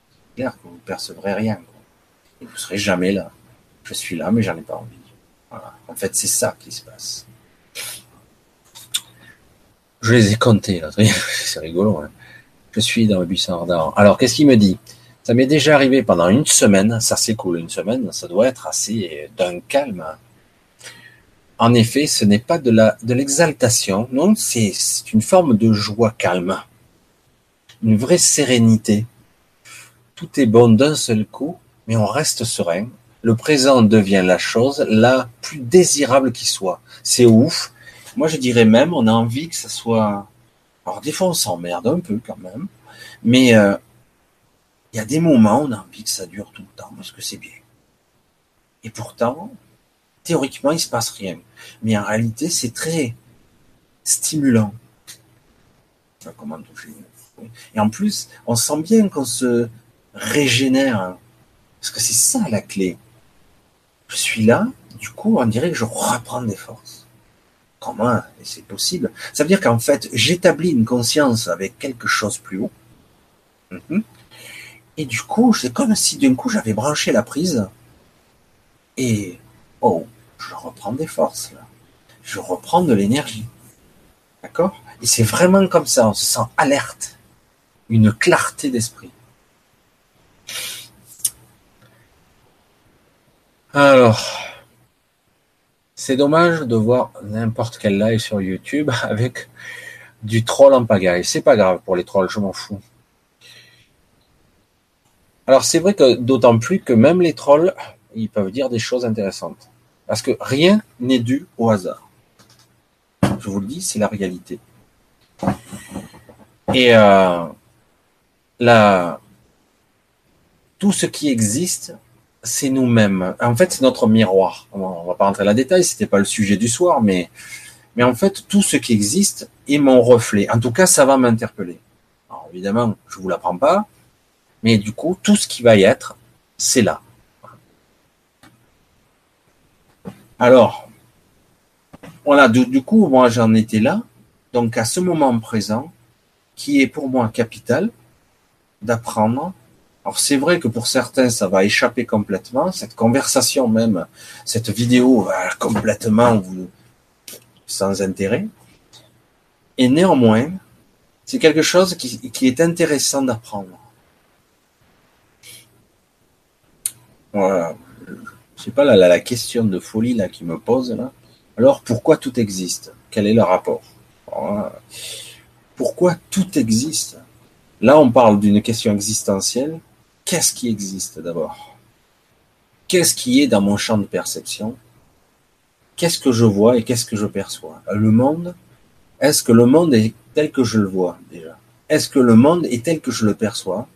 c'est clair que percevrez rien. Et vous serez jamais là. Je suis là, mais j'en ai pas envie. En fait, c'est ça qui se passe. Je les ai comptés. C'est rigolo. Hein. Je suis dans le buisson ardent. Alors, qu'est-ce qu'il me dit? Ça m'est déjà arrivé pendant une semaine. Ça, c'est cool. Une semaine, ça doit être assez d'un calme. En effet, ce n'est pas de la de l'exaltation. Non, c'est une forme de joie calme. Une vraie sérénité. Tout est bon d'un seul coup, mais on reste serein le présent devient la chose la plus désirable qui soit. C'est ouf. Moi, je dirais même, on a envie que ça soit. Alors, des fois, on s'emmerde un peu quand même, mais euh, il y a des moments où on a envie que ça dure tout le temps parce que c'est bien. Et pourtant, théoriquement, il se passe rien. Mais en réalité, c'est très stimulant. Comment toucher Et en plus, on sent bien qu'on se régénère. Parce que c'est ça la clé je suis là, du coup, on dirait que je reprends des forces. Comment c'est possible? Ça veut dire qu'en fait, j'établis une conscience avec quelque chose plus haut. Mhm. Et du coup, c'est comme si d'un coup j'avais branché la prise. Et oh, je reprends des forces là. Je reprends de l'énergie. D'accord? Et c'est vraiment comme ça, on se sent alerte. Une clarté d'esprit. Alors, c'est dommage de voir n'importe quel live sur YouTube avec du troll en pagaille. C'est pas grave pour les trolls, je m'en fous. Alors c'est vrai que d'autant plus que même les trolls, ils peuvent dire des choses intéressantes. Parce que rien n'est dû au hasard. Je vous le dis, c'est la réalité. Et euh, là, tout ce qui existe c'est nous-mêmes. En fait, c'est notre miroir. On va pas rentrer dans le détail, c'était pas le sujet du soir, mais, mais en fait, tout ce qui existe est mon reflet. En tout cas, ça va m'interpeller. Alors, évidemment, je vous l'apprends pas, mais du coup, tout ce qui va y être, c'est là. Alors, voilà, du, du coup, moi, j'en étais là. Donc, à ce moment présent, qui est pour moi capital, d'apprendre alors c'est vrai que pour certains, ça va échapper complètement, cette conversation même, cette vidéo va complètement vous, sans intérêt. Et néanmoins, c'est quelque chose qui, qui est intéressant d'apprendre. Voilà. Je sais pas la, la, question de folie là qui me pose là. Alors pourquoi tout existe? Quel est le rapport? Pourquoi tout existe? Là, on parle d'une question existentielle qu'est-ce qui existe d'abord? Qu'est-ce qui est dans mon champ de perception? Qu'est-ce que je vois et qu'est-ce que je perçois? Le monde, est-ce que le monde est tel que je le vois déjà? Est-ce que le monde est tel que je le perçois?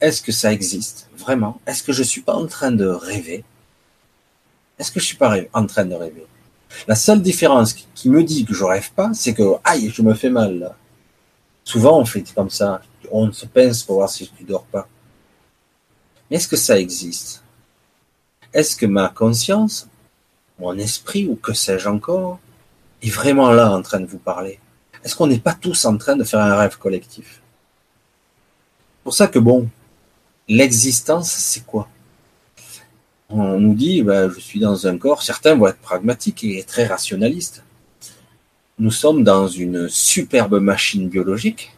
Est-ce que ça existe vraiment? Est-ce que je suis pas en train de rêver? Est-ce que je suis pas en train de rêver? La seule différence qui me dit que je rêve pas, c'est que aïe, je me fais mal. Souvent, on fait comme ça. On se pince pour voir si tu dors pas. Mais est-ce que ça existe? Est-ce que ma conscience, mon esprit, ou que sais-je encore, est vraiment là en train de vous parler? Est-ce qu'on n'est pas tous en train de faire un rêve collectif? Pour ça que bon, l'existence, c'est quoi? On nous dit, ben, je suis dans un corps, certains vont être pragmatiques et très rationalistes. Nous sommes dans une superbe machine biologique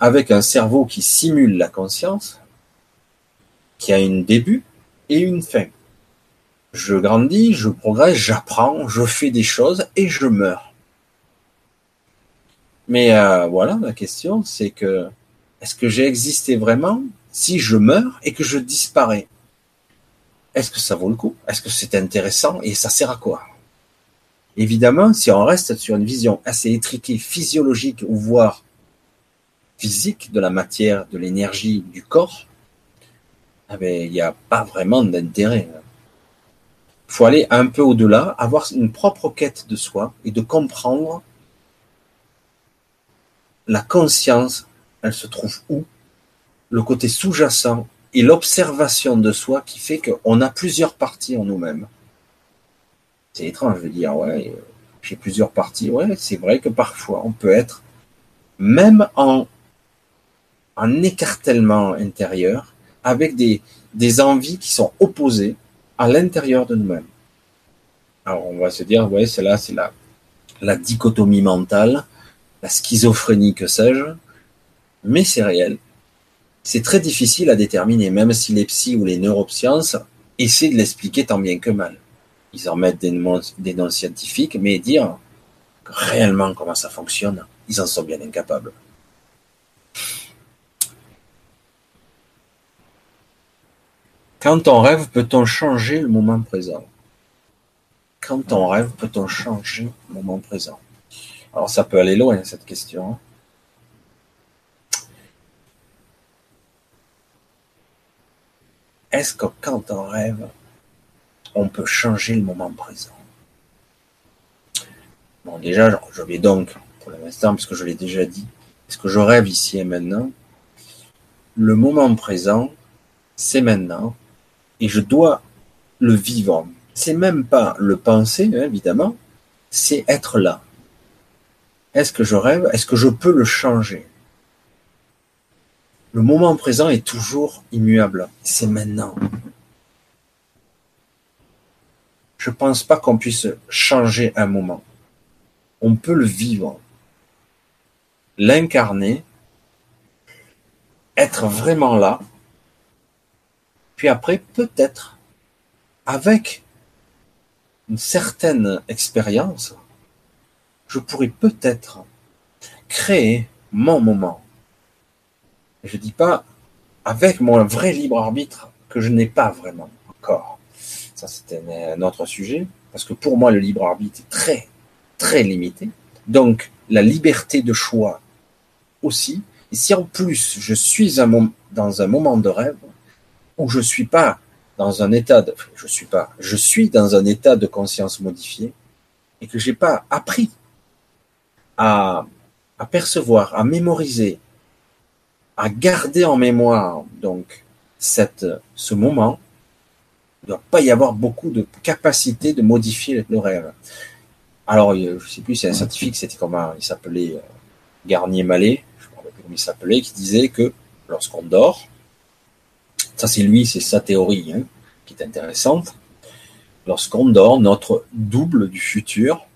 avec un cerveau qui simule la conscience, qui a un début et une fin. Je grandis, je progresse, j'apprends, je fais des choses et je meurs. Mais euh, voilà, la question, c'est que est-ce que j'ai existé vraiment si je meurs et que je disparais? Est-ce que ça vaut le coup? Est-ce que c'est intéressant et ça sert à quoi? Évidemment, si on reste sur une vision assez étriquée, physiologique ou voire physique de la matière, de l'énergie, du corps, eh ben, il n'y a pas vraiment d'intérêt. Il faut aller un peu au-delà, avoir une propre quête de soi et de comprendre la conscience, elle se trouve où, le côté sous-jacent et l'observation de soi qui fait qu'on a plusieurs parties en nous-mêmes. C'est étrange de dire, ouais, j'ai plusieurs parties. Ouais, c'est vrai que parfois, on peut être, même en, en écartèlement intérieur, avec des, des envies qui sont opposées à l'intérieur de nous-mêmes. Alors on va se dire, ouais, c'est là, c'est la, la dichotomie mentale, la schizophrénie, que sais-je, mais c'est réel. C'est très difficile à déterminer, même si les psys ou les neurosciences essaient de l'expliquer tant bien que mal. Ils en mettent des noms, des noms scientifiques, mais dire réellement comment ça fonctionne, ils en sont bien incapables. Quand on rêve, peut-on changer le moment présent? Quand on rêve, peut-on changer le moment présent? Alors ça peut aller loin, cette question. Est-ce que quand on rêve, on peut changer le moment présent? Bon, déjà, je vais donc, pour l'instant, parce je l'ai déjà dit, est-ce que je rêve ici et maintenant? Le moment présent, c'est maintenant, et je dois le vivre. C'est même pas le penser, hein, évidemment, c'est être là. Est-ce que je rêve? Est-ce que je peux le changer? Le moment présent est toujours immuable. C'est maintenant. Je pense pas qu'on puisse changer un moment. On peut le vivre, l'incarner, être vraiment là, puis après, peut-être, avec une certaine expérience, je pourrais peut-être créer mon moment. Je dis pas avec mon vrai libre arbitre que je n'ai pas vraiment encore. Ça, c'était un autre sujet, parce que pour moi, le libre arbitre est très, très limité. Donc, la liberté de choix aussi. Et si en plus, je suis dans un moment de rêve, où je suis pas dans un état de, suis pas, dans un état de conscience modifié et que j'ai pas appris à, percevoir, à mémoriser, à garder en mémoire donc ce moment, il ne doit pas y avoir beaucoup de capacité de modifier le rêve. Alors, je ne sais plus, c'est un scientifique, c'était comment il s'appelait euh, Garnier-Mallet, je ne me rappelle plus comment il s'appelait, qui disait que lorsqu'on dort, ça, c'est lui, c'est sa théorie hein, qui est intéressante. Lorsqu'on dort, notre double du futur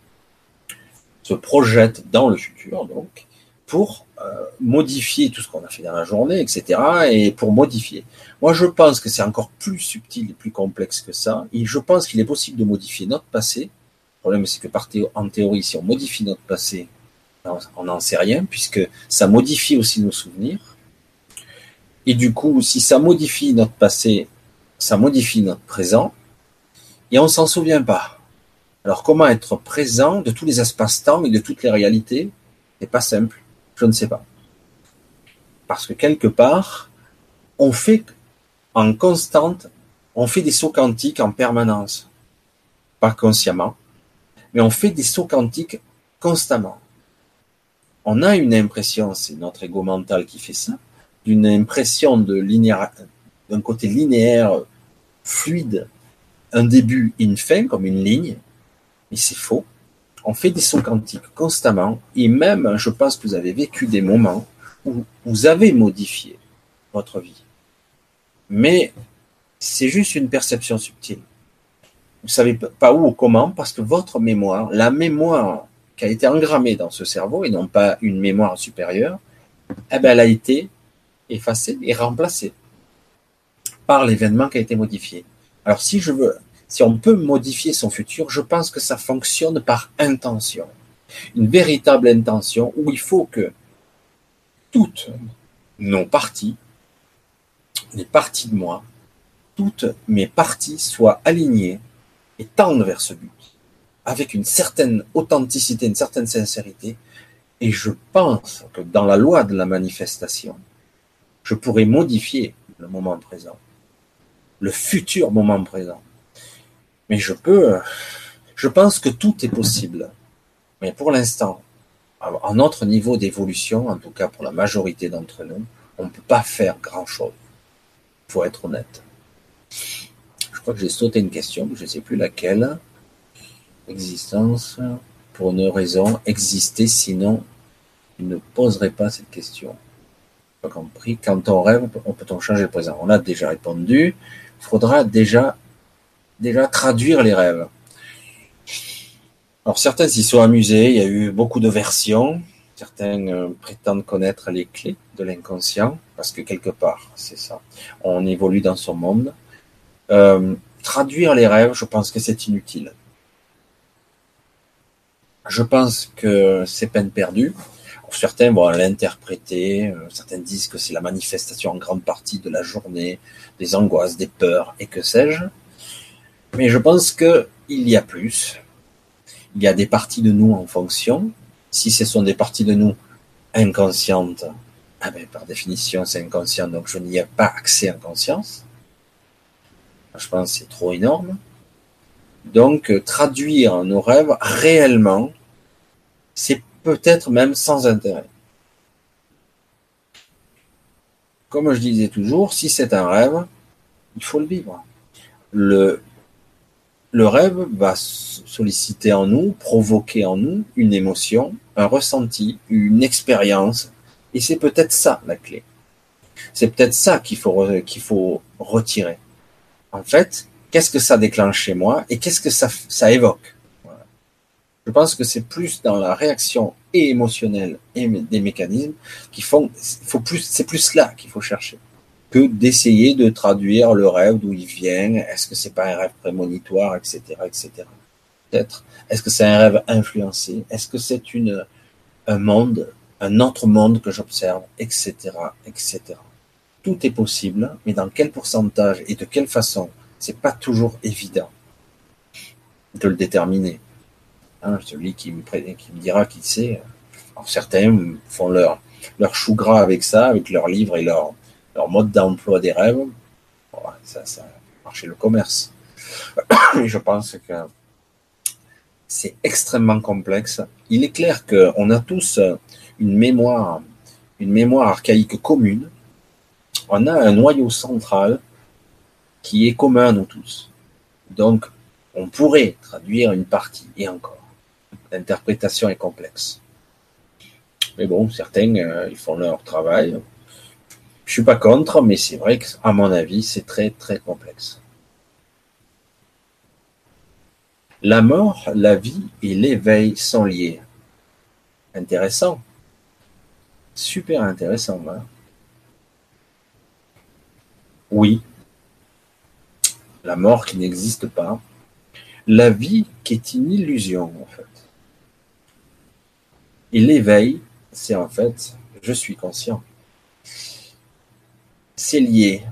se projette dans le futur, donc, pour euh, modifier tout ce qu'on a fait dans la journée, etc., et pour modifier. Moi, je pense que c'est encore plus subtil et plus complexe que ça, et je pense qu'il est possible de modifier notre passé. Le problème, c'est que par en théorie, si on modifie notre passé, on n'en sait rien, puisque ça modifie aussi nos souvenirs. Et du coup, si ça modifie notre passé, ça modifie notre présent, et on s'en souvient pas. Alors comment être présent de tous les espaces-temps et de toutes les réalités C'est pas simple, je ne sais pas. Parce que quelque part, on fait en constante, on fait des sauts quantiques en permanence. Pas consciemment, mais on fait des sauts quantiques constamment. On a une impression, c'est notre ego mental qui fait ça, d'une impression de d'un côté linéaire, fluide, un début une fin, comme une ligne, mais c'est faux. On fait des sauts quantiques constamment, et même, je pense que vous avez vécu des moments où vous avez modifié votre vie. Mais c'est juste une perception subtile. Vous savez pas où ou comment, parce que votre mémoire, la mémoire qui a été engrammée dans ce cerveau, et non pas une mémoire supérieure, eh ben, elle a été effacé et remplacé par l'événement qui a été modifié. Alors si je veux, si on peut modifier son futur, je pense que ça fonctionne par intention. Une véritable intention où il faut que toutes nos parties, les parties de moi, toutes mes parties soient alignées et tendent vers ce but, avec une certaine authenticité, une certaine sincérité. Et je pense que dans la loi de la manifestation, je pourrais modifier le moment présent, le futur moment présent. Mais je peux, je pense que tout est possible. Mais pour l'instant, à notre niveau d'évolution, en tout cas pour la majorité d'entre nous, on ne peut pas faire grand-chose. Il faut être honnête. Je crois que j'ai sauté une question, je ne sais plus laquelle. Existence, pour une raison, exister, sinon, il ne poserait pas cette question. Compris. Quand on rêve, on peut-on changer le présent On a déjà répondu. Il faudra déjà, déjà traduire les rêves. Alors certains s'y sont amusés, il y a eu beaucoup de versions. Certains euh, prétendent connaître les clés de l'inconscient, parce que quelque part, c'est ça. On évolue dans son monde. Euh, traduire les rêves, je pense que c'est inutile. Je pense que c'est peine perdue. Certains vont l'interpréter, euh, certains disent que c'est la manifestation en grande partie de la journée, des angoisses, des peurs et que sais-je. Mais je pense qu'il y a plus. Il y a des parties de nous en fonction. Si ce sont des parties de nous inconscientes, ah ben, par définition c'est inconscient, donc je n'y ai pas accès en conscience. Je pense que c'est trop énorme. Donc traduire nos rêves réellement, c'est peut-être même sans intérêt. Comme je disais toujours, si c'est un rêve, il faut le vivre. Le, rêve va solliciter en nous, provoquer en nous une émotion, un ressenti, une expérience. Et c'est peut-être ça la clé. C'est peut-être ça qu'il faut, qu'il faut retirer. En fait, qu'est-ce que ça déclenche chez moi et qu'est-ce que ça évoque? Je pense que c'est plus dans la réaction et émotionnelle et des mécanismes qui font, faut plus, c'est plus là qu'il faut chercher que d'essayer de traduire le rêve d'où il vient. Est-ce que c'est pas un rêve prémonitoire, etc., etc. Peut-être. Est-ce que c'est un rêve influencé? Est-ce que c'est une un monde, un autre monde que j'observe, etc., etc. Tout est possible, mais dans quel pourcentage et de quelle façon, c'est pas toujours évident de le déterminer. Hein, celui qui me, dira qui sait. Alors, certains font leur, leur chou gras avec ça, avec leurs livres et leur, mode d'emploi des rêves. ça, ça le commerce. je pense que c'est extrêmement complexe. Il est clair qu'on a tous une mémoire, une mémoire archaïque commune. On a un noyau central qui est commun à nous tous. Donc, on pourrait traduire une partie, et encore. L'interprétation est complexe. Mais bon, certains, euh, ils font leur travail. Je suis pas contre, mais c'est vrai qu'à mon avis, c'est très très complexe. La mort, la vie et l'éveil sont liés. Intéressant. Super intéressant. Hein. oui. La mort qui n'existe pas. La vie qui est une illusion, en fait. Et l'éveil, c'est en fait, je suis conscient. C'est lié.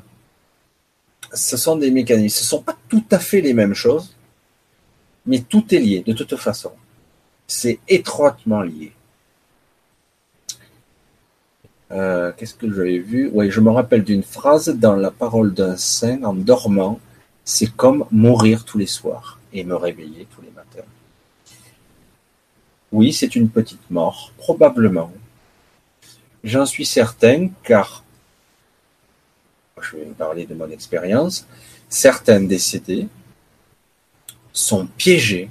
Ce sont des mécanismes. Ce ne sont pas tout à fait les mêmes choses, mais tout est lié de toute façon. C'est étroitement lié. Euh, qu'est-ce que j'avais vu? Oui, je me rappelle d'une phrase dans la parole d'un saint en dormant. C'est comme mourir tous les soirs et me réveiller tous les matins. Oui, c'est une petite mort, probablement. J'en suis certain, car je vais parler de mon expérience. Certains décédés sont piégés.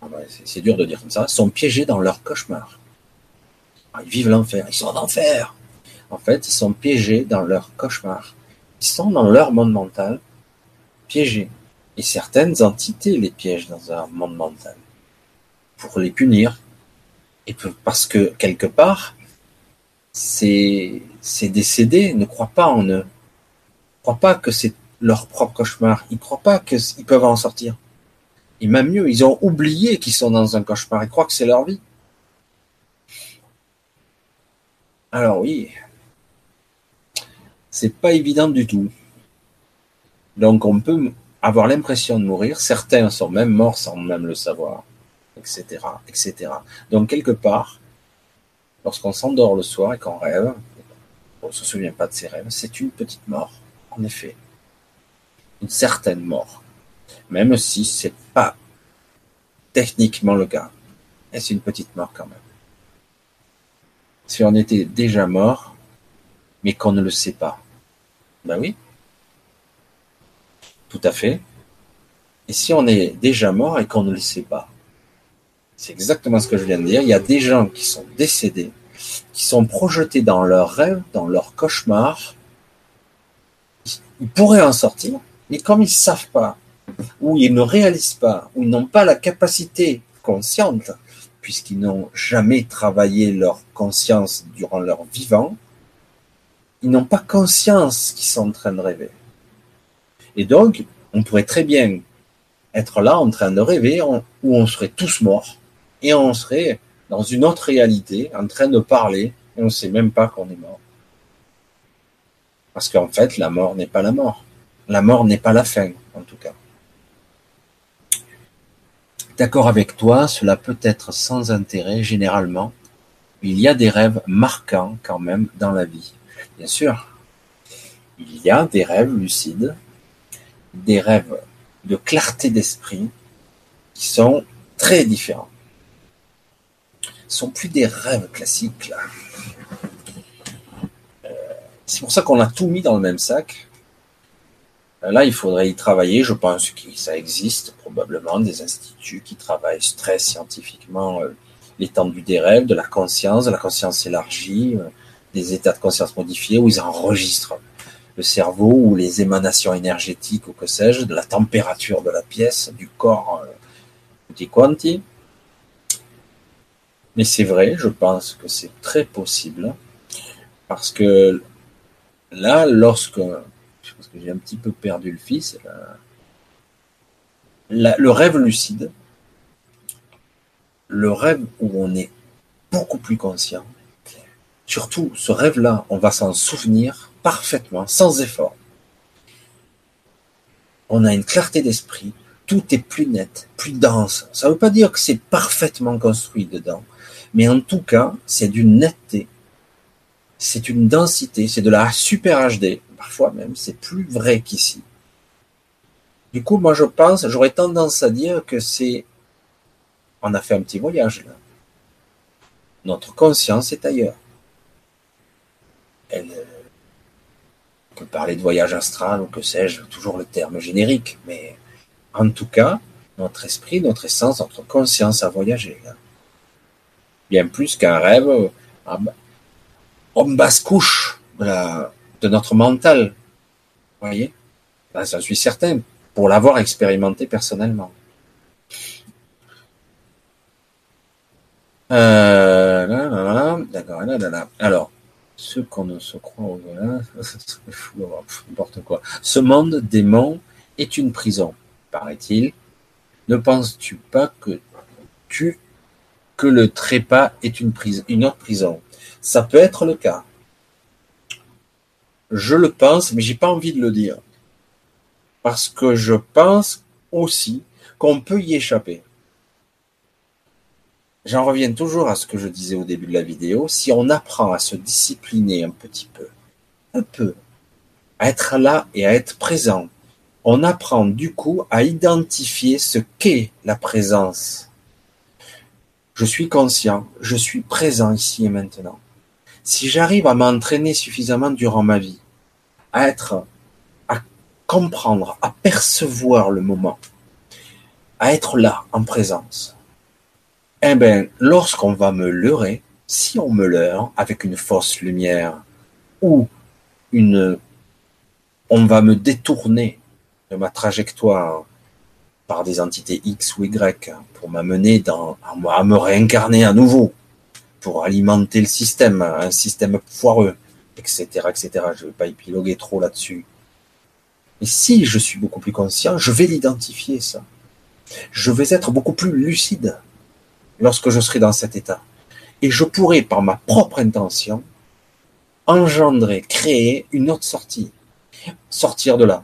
Ah c'est dur de dire comme ça. Sont piégés dans leur cauchemar. Ah, ils vivent l'enfer. Ils sont en enfer. En fait, ils sont piégés dans leur cauchemar. Ils sont dans leur monde mental, piégés. Et certaines entités les piègent dans un monde mental pour les punir. Et parce que quelque part, ces, décédés ne croient pas en eux. Ils croient pas que c'est leur propre cauchemar. Ils ne croient pas qu'ils peuvent en sortir. Et même mieux, ils ont oublié qu'ils sont dans un cauchemar. Ils croient que c'est leur vie. Alors oui, c'est pas évident du tout. Donc on peut avoir l'impression de mourir. Certains sont même morts sans même le savoir etc., etc. Donc quelque part, lorsqu'on s'endort le soir et qu'on rêve, on ne se souvient pas de ses rêves, c'est une petite mort, en effet, une certaine mort, même si c'est pas techniquement le cas, et c'est une petite mort quand même. Si on était déjà mort, mais qu'on ne le sait pas, ben oui, tout à fait. Et si on est déjà mort et qu'on ne le sait pas, c'est exactement ce que je viens de dire. Il y a des gens qui sont décédés qui sont projetés dans leurs rêves, dans leurs cauchemars. Ils pourraient en sortir, mais comme ils ne savent pas, ou ils ne réalisent pas, ou ils n'ont pas la capacité consciente, puisqu'ils n'ont jamais travaillé leur conscience durant leur vivant, ils n'ont pas conscience qu'ils sont en train de rêver. Et donc, on pourrait très bien être là en train de rêver où on serait tous morts et on serait dans une autre réalité en train de parler et on ne sait même pas qu'on est mort. Parce qu'en fait, la mort n'est pas la mort. La mort n'est pas la fin, en tout cas. D'accord avec toi, cela peut être sans intérêt généralement. Il y a des rêves marquants quand même dans la vie. Bien sûr, il y a des rêves lucides, des rêves de clarté d'esprit qui sont très différents. Sont plus des rêves classiques. Euh, c'est pour ça qu'on a tout mis dans le même sac. Euh, là, il faudrait y travailler. Je pense que ça existe probablement des instituts qui travaillent très scientifiquement euh, l'étendue des rêves, de la conscience, de la conscience élargie, des états de conscience modifiés où ils enregistrent le cerveau ou les émanations énergétiques ou que sais-je, de la température de la pièce, du corps quanti. Mais c'est vrai, je pense que c'est très possible parce que là, lorsque je pense que j'ai un petit peu perdu le fils, le rêve lucide, le rêve où on est beaucoup plus conscient, surtout ce rêve-là, on va s'en souvenir parfaitement, sans effort. On a une clarté d'esprit, tout est plus net, plus dense. Ça ne veut pas dire que c'est parfaitement construit dedans, mais en tout cas, c'est d'une netteté, c'est une densité, c'est de la super HD, parfois même, c'est plus vrai qu'ici. Du coup, moi je pense, j'aurais tendance à dire que c'est, on a fait un petit voyage là. Notre conscience est ailleurs. Elle, on peut parler de voyage astral ou que sais-je, toujours le terme générique, mais en tout cas, notre esprit, notre essence, notre conscience a voyagé. Bien plus qu'un rêve en basse couche de, notre mental. Vous voyez J'en suis certain, pour l'avoir expérimenté personnellement. Euh, alors, ce qu'on ne se croit au-delà, n'importe quoi. Ce monde démon est une prison, paraît-il. Ne penses-tu pas que tu le trépas est une, prison, une autre prison Ça peut être le cas. Je le pense, mais j'ai pas envie de le dire. Parce que je pense aussi qu'on peut y échapper. J'en reviens toujours à ce que je disais au début de la vidéo. Si on apprend à se discipliner un petit peu, un peu, à être là et à être présent, on apprend du coup à identifier ce qu'est la présence. Je suis conscient, je suis présent ici et maintenant. Si j'arrive à m'entraîner suffisamment durant ma vie, à être, à comprendre, à percevoir le moment, à être là en présence, eh bien, lorsqu'on va me leurrer, si on me leurre avec une fausse lumière ou une, on va me détourner de ma trajectoire par des entités X ou Y pour m'amener à me réincarner à nouveau, pour alimenter le système, un système foireux, etc., etc. Je ne vais pas épiloguer trop là-dessus. Et si je suis beaucoup plus conscient, je vais l'identifier, ça. Je vais être beaucoup plus lucide lorsque je serai dans cet état. Et je pourrai, par ma propre intention, engendrer, créer une autre sortie. Sortir de là.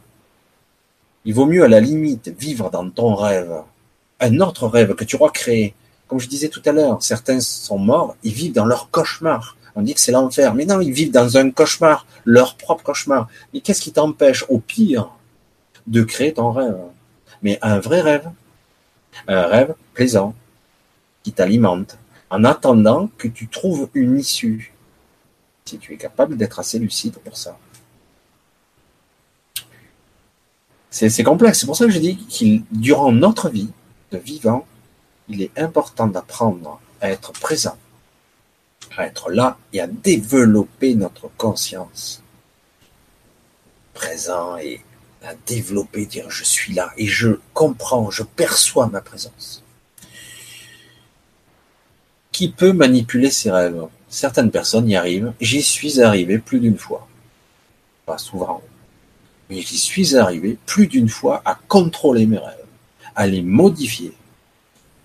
Il vaut mieux, à la limite, vivre dans ton rêve, un autre rêve que tu créé. Comme je disais tout à l'heure, certains sont morts, ils vivent dans leur cauchemar. On dit que c'est l'enfer. Mais non, ils vivent dans un cauchemar, leur propre cauchemar. Mais qu'est-ce qui t'empêche, au pire, de créer ton rêve? Mais un vrai rêve. Un rêve plaisant, qui t'alimente, en attendant que tu trouves une issue, si tu es capable d'être assez lucide pour ça. C'est complexe, c'est pour ça que je dis qu'il, durant notre vie de vivant, il est important d'apprendre à être présent, à être là et à développer notre conscience présent et à développer, dire je suis là et je comprends, je perçois ma présence. Qui peut manipuler ses rêves? Certaines personnes y arrivent. J'y suis arrivé plus d'une fois. Pas souvent. Mais j'y suis arrivé plus d'une fois à contrôler mes rêves, à les modifier.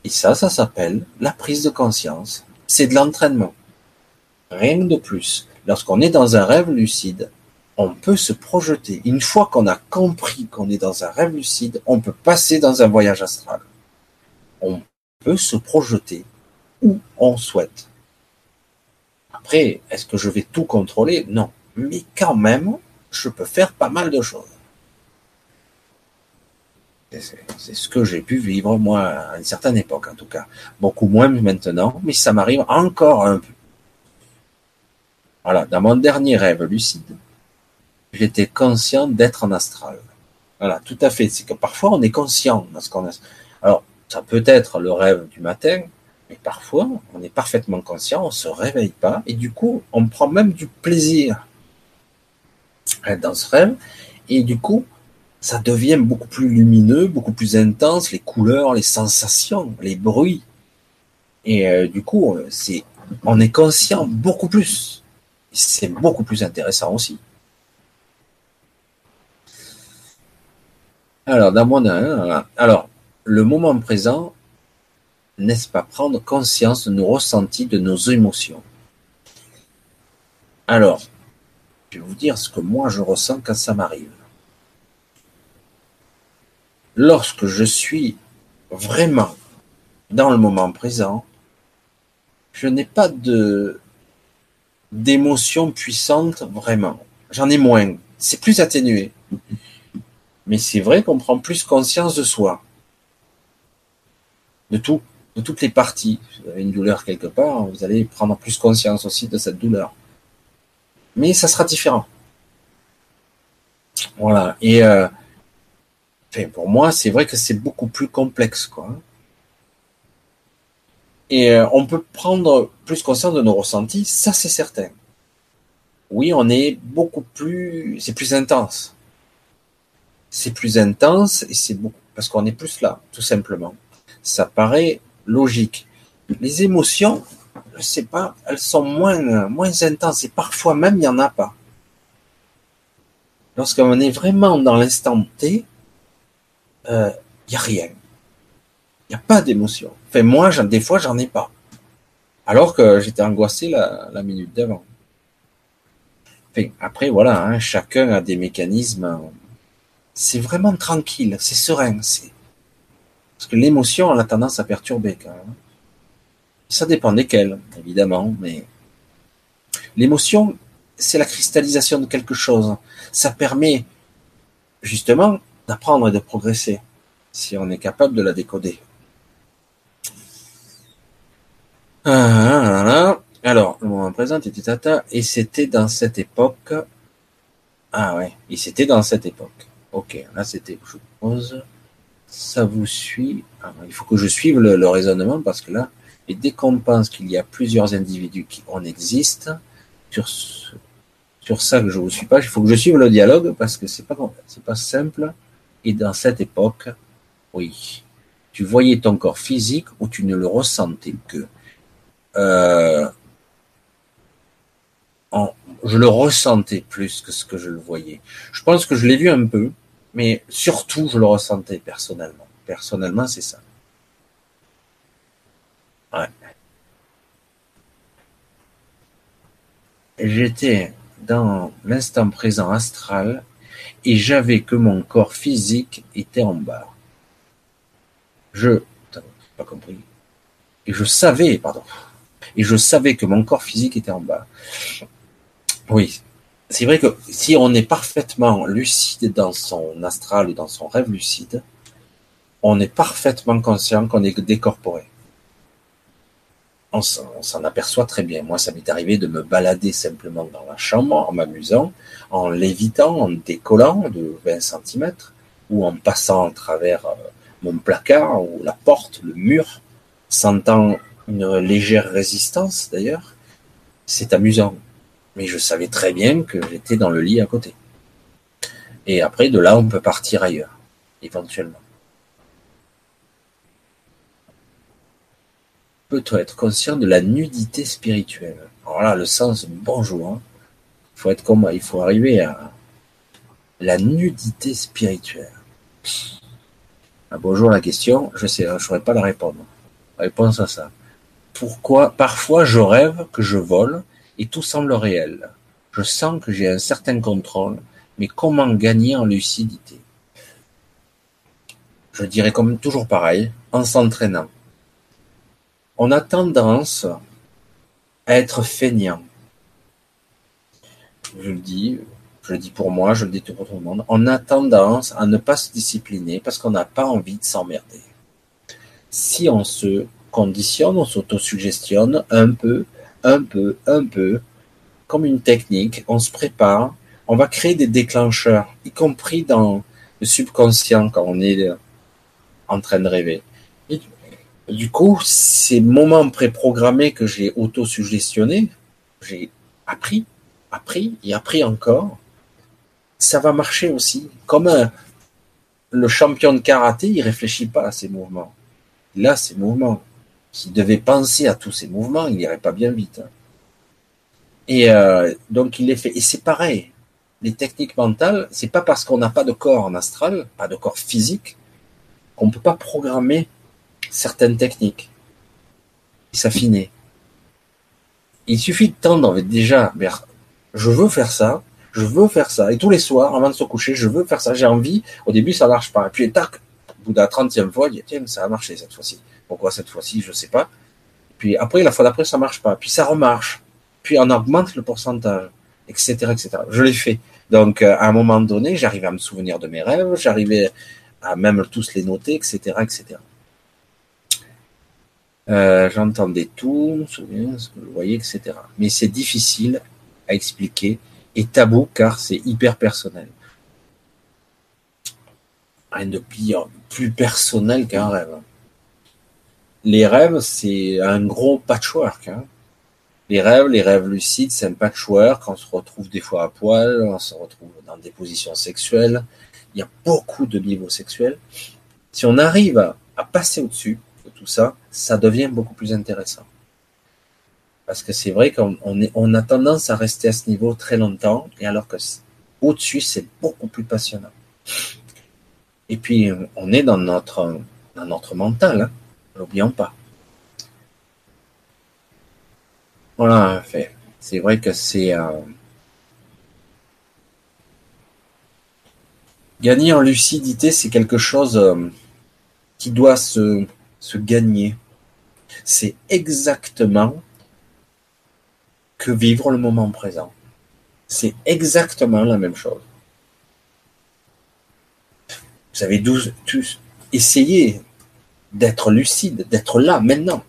Et ça, ça s'appelle la prise de conscience. C'est de l'entraînement. Rien de plus. Lorsqu'on est dans un rêve lucide, on peut se projeter. Une fois qu'on a compris qu'on est dans un rêve lucide, on peut passer dans un voyage astral. On peut se projeter où on souhaite. Après, est-ce que je vais tout contrôler? Non. Mais quand même, je peux faire pas mal de choses. C'est ce que j'ai pu vivre, moi, à une certaine époque, en tout cas. Beaucoup moins maintenant, mais ça m'arrive encore un peu. Voilà, dans mon dernier rêve lucide, j'étais conscient d'être en astral. Voilà, tout à fait. C'est que parfois on est conscient de ce qu'on. Alors, ça peut être le rêve du matin, mais parfois on est parfaitement conscient, on se réveille pas, et du coup, on prend même du plaisir dans ce rêve, et du coup, ça devient beaucoup plus lumineux, beaucoup plus intense, les couleurs, les sensations, les bruits. Et euh, du coup, c'est, on est conscient beaucoup plus. C'est beaucoup plus intéressant aussi. Alors, dans mon alors, le moment présent, n'est-ce pas prendre conscience de nos ressentis, de nos émotions? Alors, je vais vous dire ce que moi je ressens quand ça m'arrive. Lorsque je suis vraiment dans le moment présent, je n'ai pas de d'émotions puissantes vraiment. J'en ai moins. C'est plus atténué. Mais c'est vrai qu'on prend plus conscience de soi. De tout, de toutes les parties. Si vous avez une douleur quelque part, vous allez prendre plus conscience aussi de cette douleur. Mais ça sera différent. Voilà. Et euh, pour moi, c'est vrai que c'est beaucoup plus complexe, quoi. Et euh, on peut prendre plus conscience de nos ressentis, ça c'est certain. Oui, on est beaucoup plus, c'est plus intense c'est plus intense et c'est beaucoup parce qu'on est plus là, tout simplement. Ça paraît logique. Les émotions, sais pas, elles sont moins moins intenses et parfois même il n'y en a pas. Lorsqu'on est vraiment dans l'instant T, il euh, n'y a rien. Il n'y a pas d'émotion. Enfin, moi, des fois, j'en ai pas. Alors que j'étais angoissé la, minute d'avant. Enfin, après, voilà, hein, chacun a des mécanismes c'est vraiment tranquille, c'est serein. C'est parce que l'émotion a la tendance à perturber quand même. Ça dépend desquelles, évidemment, mais l'émotion, c'est la cristallisation de quelque chose. Ça permet justement d'apprendre et de progresser si on est capable de la décoder. Ah, Alors, le moment présent et c'était dans cette époque. Ah ouais, et c'était dans cette époque. Ok, là c'était, je pose, ça vous suit. Ah, il faut que je suive le, raisonnement parce que là, et dès qu'on pense qu'il y a plusieurs individus qui en existent, sur, sur ça que je vous suis pas, il faut que je suive le dialogue parce que c'est pas, pas simple. Et dans cette époque, oui, tu voyais ton corps physique ou tu ne le ressentais que. Euh, je le ressentais plus que ce que je le voyais. Je pense que je l'ai vu un peu, mais surtout, je le ressentais personnellement. Personnellement, c'est ça. J'étais dans l'instant présent astral et j'avais que mon corps physique était en bas. Je, pas compris. Et je savais, pardon. Et je savais que mon corps physique était en bas. Oui, c'est vrai que si on est parfaitement lucide dans son astral ou dans son rêve lucide, on est parfaitement conscient qu'on est décorporé. On s'en aperçoit très bien. Moi, ça m'est arrivé de me balader simplement dans la chambre en m'amusant, en lévitant, en décollant de 20 cm ou en passant à travers euh, mon placard ou la porte, le mur, sentant une légère résistance d'ailleurs, c'est amusant. Mais je savais très bien que j'étais dans le lit à côté. Et après, de là, on peut partir ailleurs, éventuellement. Peut-on être conscient de la nudité spirituelle Alors là, le sens, bonjour. Hein. Il faut être comme, il faut arriver à la nudité spirituelle. Ah, bonjour la question, je sais, je ne saurais pas la répondre. Réponse à ça. Pourquoi parfois je rêve que je vole et tout semble réel. Je sens que j'ai un certain contrôle, mais comment gagner en lucidité? Je dirais comme toujours pareil, en s'entraînant. On a tendance à être feignant. Je le dis, je le dis pour moi, je le dis pour tout le monde. On a tendance à ne pas se discipliner parce qu'on n'a pas envie de s'emmerder. Si on se conditionne, on s'autosuggestionne un peu, un peu, un peu, comme une technique, on se prépare, on va créer des déclencheurs, y compris dans le subconscient quand on est en train de rêver. Du coup, ces moments préprogrammés que j'ai auto-suggestionné, j'ai appris, appris et appris encore, ça va marcher aussi. Comme le champion de karaté, il réfléchit pas à ses mouvements. Là, ces mouvements. S'il devait penser à tous ces mouvements, il irait pas bien vite. Hein. Et euh, donc il les fait. Et c'est pareil. Les techniques mentales, c'est pas parce qu'on n'a pas de corps en astral, pas de corps physique, qu'on peut pas programmer certaines techniques et s'affiner. Il suffit de tendre déjà vers je veux faire ça, je veux faire ça. Et tous les soirs, avant de se coucher, je veux faire ça, j'ai envie. Au début, ça marche pas. Et puis, tac, au bout de la 30e fois, il dit, tiens, ça a marché cette fois-ci. Pourquoi cette fois-ci, je sais pas. puis après, la fois d'après, ça marche pas. Puis ça remarche. Puis on augmente le pourcentage, etc., etc. Je l'ai fait. Donc, euh, à un moment donné, j'arrivais à me souvenir de mes rêves, j'arrivais à même tous les noter, etc., etc. Euh, J'entendais tout, souviens ce que je voyais, etc. Mais c'est difficile à expliquer et tabou car c'est hyper personnel. Rien de plus personnel qu'un rêve. Les rêves, c'est un gros patchwork. Hein. Les rêves, les rêves lucides, c'est un patchwork. On se retrouve des fois à poil, on se retrouve dans des positions sexuelles. Il y a beaucoup de niveaux sexuels. Si on arrive à, à passer au-dessus de ça, ça devient beaucoup plus intéressant. Parce que c'est vrai qu'on on, a tendance à rester à ce niveau très longtemps, et alors que au-dessus, c'est beaucoup plus passionnant. Et puis, on est dans notre, dans notre mental, hein, n'oublions pas. Voilà. C'est vrai que c'est euh, gagner en lucidité, c'est quelque chose euh, qui doit se, se gagner. C'est exactement que vivre le moment présent. C'est exactement la même chose. Vous avez tous d'être lucide, d'être là maintenant.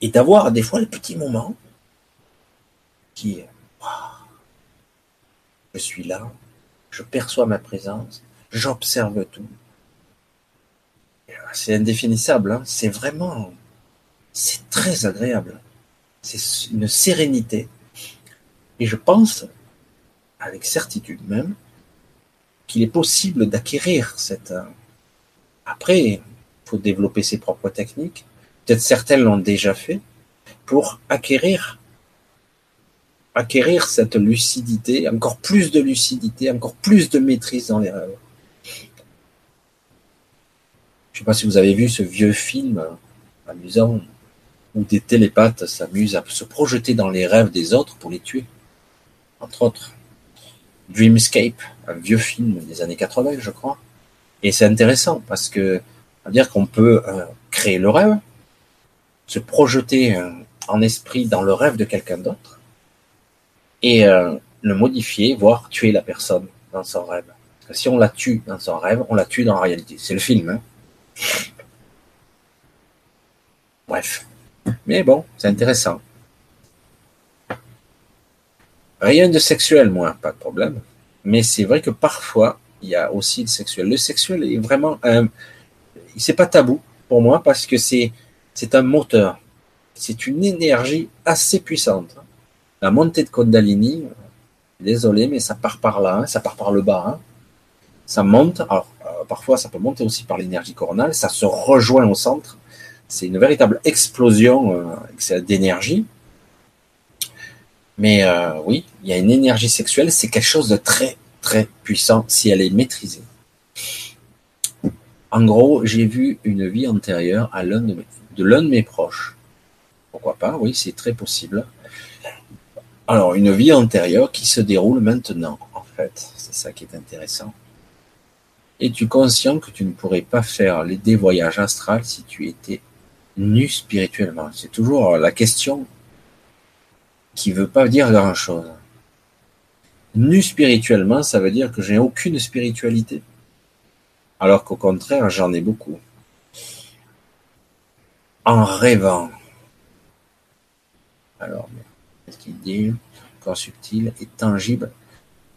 Et d'avoir des fois le petit moment qui est je suis là, je perçois ma présence, j'observe tout. C'est indéfinissable, hein. c'est vraiment, c'est très agréable c'est une sérénité. Et je pense, avec certitude même, qu'il est possible d'acquérir cette. Euh, après, il faut développer ses propres techniques. Peut-être certains l'ont déjà fait pour acquérir acquérir cette lucidité, encore plus de lucidité, encore plus de maîtrise dans les rêves. Je ne sais pas si vous avez vu ce vieux film amusant où des télépathes s'amusent à se projeter dans les rêves des autres pour les tuer. Entre autres. Dreamscape, un vieux film des années 80, je crois. Et c'est intéressant parce que, à dire qu'on peut euh, créer le rêve, se projeter euh, en esprit dans le rêve de quelqu'un d'autre et euh, le modifier, voire tuer la personne dans son rêve. Parce que si on la tue dans son rêve, on la tue dans la réalité. C'est le film. Hein Bref. Mais bon, c'est intéressant. Rien de sexuel, moi, pas de problème. Mais c'est vrai que parfois, il y a aussi le sexuel. Le sexuel est vraiment un, c'est pas tabou pour moi parce que c'est, un moteur. c'est une énergie assez puissante. La montée de Kundalini, désolé, mais ça part par là, hein, ça part par le bas. Hein. Ça monte, alors euh, parfois ça peut monter aussi par l'énergie coronale, ça se rejoint au centre. C'est une véritable explosion euh, d'énergie. Mais euh, oui, il y a une énergie sexuelle, c'est quelque chose de très très puissant si elle est maîtrisée. En gros, j'ai vu une vie antérieure à de l'un de mes proches. Pourquoi pas? Oui, c'est très possible. Alors, une vie antérieure qui se déroule maintenant, en fait. C'est ça qui est intéressant. Es-tu conscient que tu ne pourrais pas faire les, des voyages astrales si tu étais nu spirituellement? C'est toujours la question qui ne veut pas dire grand-chose. Nu spirituellement, ça veut dire que j'ai aucune spiritualité. Alors qu'au contraire, j'en ai beaucoup. En rêvant. Alors, ce qu'il dit? Corps subtil et tangible.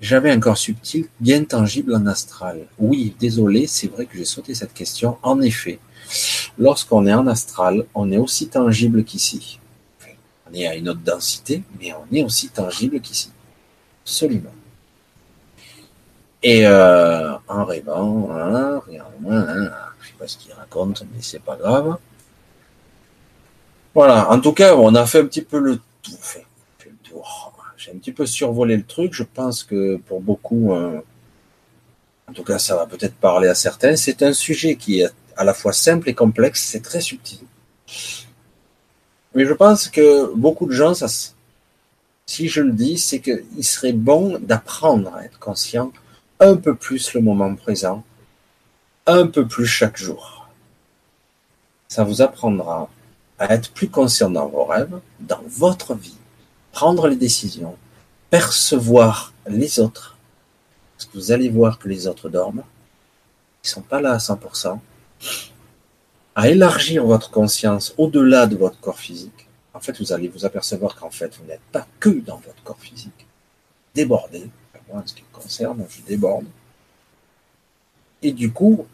J'avais un corps subtil bien tangible en astral. Oui, désolé, c'est vrai que j'ai sauté cette question. En effet, lorsqu'on est en astral, on est aussi tangible qu'ici. On est à une autre densité, mais on est aussi tangible qu'ici. Absolument. Et euh, en rêvant, hein, moins, hein, je sais pas ce qu'il raconte, mais c'est pas grave. Voilà, en tout cas, on a fait un petit peu le tout. Fait, J'ai un petit peu survolé le truc. Je pense que pour beaucoup, euh, en tout cas, ça va peut-être parler à certains. C'est un sujet qui est à la fois simple et complexe. C'est très subtil. Mais je pense que beaucoup de gens, si je le dis, c'est qu'il serait bon d'apprendre à être conscient un peu plus le moment présent, un peu plus chaque jour. Ça vous apprendra à être plus conscient dans vos rêves, dans votre vie, prendre les décisions, percevoir les autres, parce que vous allez voir que les autres dorment, ils sont pas là à 100%, à élargir votre conscience au-delà de votre corps physique. En fait, vous allez vous apercevoir qu'en fait, vous n'êtes pas que dans votre corps physique. Débordé, moi, en ce qui me concerne, je déborde. Et du coup,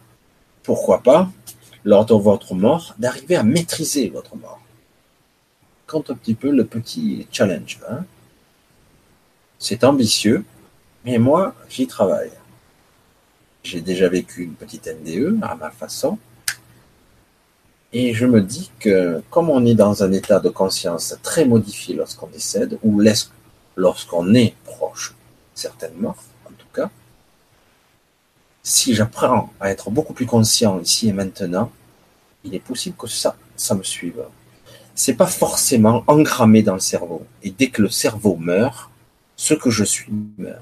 pourquoi pas, lors de votre mort, d'arriver à maîtriser votre mort. Quand un petit peu le petit challenge. Hein. C'est ambitieux, mais moi, j'y travaille. J'ai déjà vécu une petite NDE à ma façon. Et je me dis que comme on est dans un état de conscience très modifié lorsqu'on décède, ou lorsqu'on est proche certaines morts, en tout cas, si j'apprends à être beaucoup plus conscient ici et maintenant, il est possible que ça, ça me suive. C'est pas forcément engrammé dans le cerveau. Et dès que le cerveau meurt, ce que je suis meurt.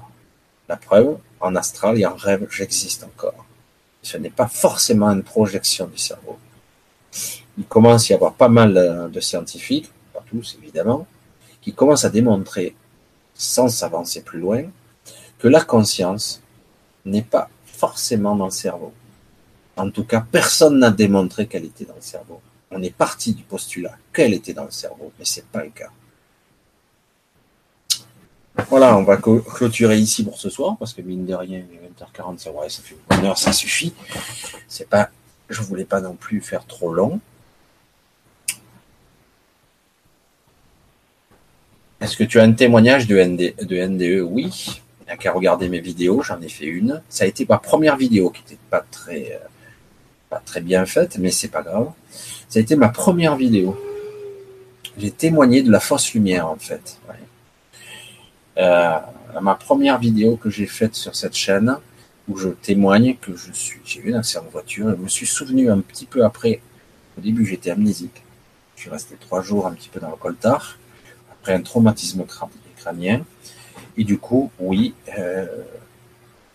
La preuve, en astral et en rêve, j'existe encore. Ce n'est pas forcément une projection du cerveau. Il commence à y avoir pas mal de scientifiques, pas tous évidemment, qui commencent à démontrer, sans s'avancer plus loin, que la conscience n'est pas forcément dans le cerveau. En tout cas, personne n'a démontré qu'elle était dans le cerveau. On est parti du postulat qu'elle était dans le cerveau, mais c'est pas le cas. Voilà, on va clôturer ici pour ce soir, parce que mine de rien, 20h40, ça, ouais, ça fait une heure, ça suffit. Je voulais pas non plus faire trop long. Est-ce que tu as un témoignage de, de NDE Oui n'y a qu'à regarder mes vidéos, j'en ai fait une. Ça a été ma première vidéo qui n'était pas très, euh, pas très bien faite, mais c'est pas grave. Ça a été ma première vidéo. J'ai témoigné de la fausse lumière en fait. Euh, ma première vidéo que j'ai faite sur cette chaîne, où je témoigne que je suis, j'ai eu un accident de voiture, je me suis souvenu un petit peu après. Au début, j'étais amnésique. Je suis resté trois jours un petit peu dans le coltard, après un traumatisme crânien. Et du coup, oui, euh,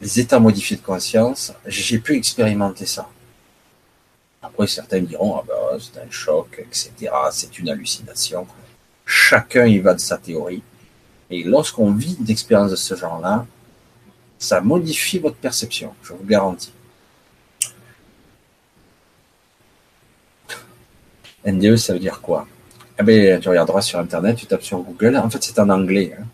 les états modifiés de conscience, j'ai pu expérimenter ça. Après, certains diront, ah ben, c'est un choc, etc., c'est une hallucination. Chacun y va de sa théorie. Et lorsqu'on vit d'expériences de ce genre-là, ça modifie votre perception, je vous garantis. NDE, ça veut dire quoi? Eh ben, tu regarderas sur Internet, tu tapes sur Google. En fait, c'est en anglais. Hein.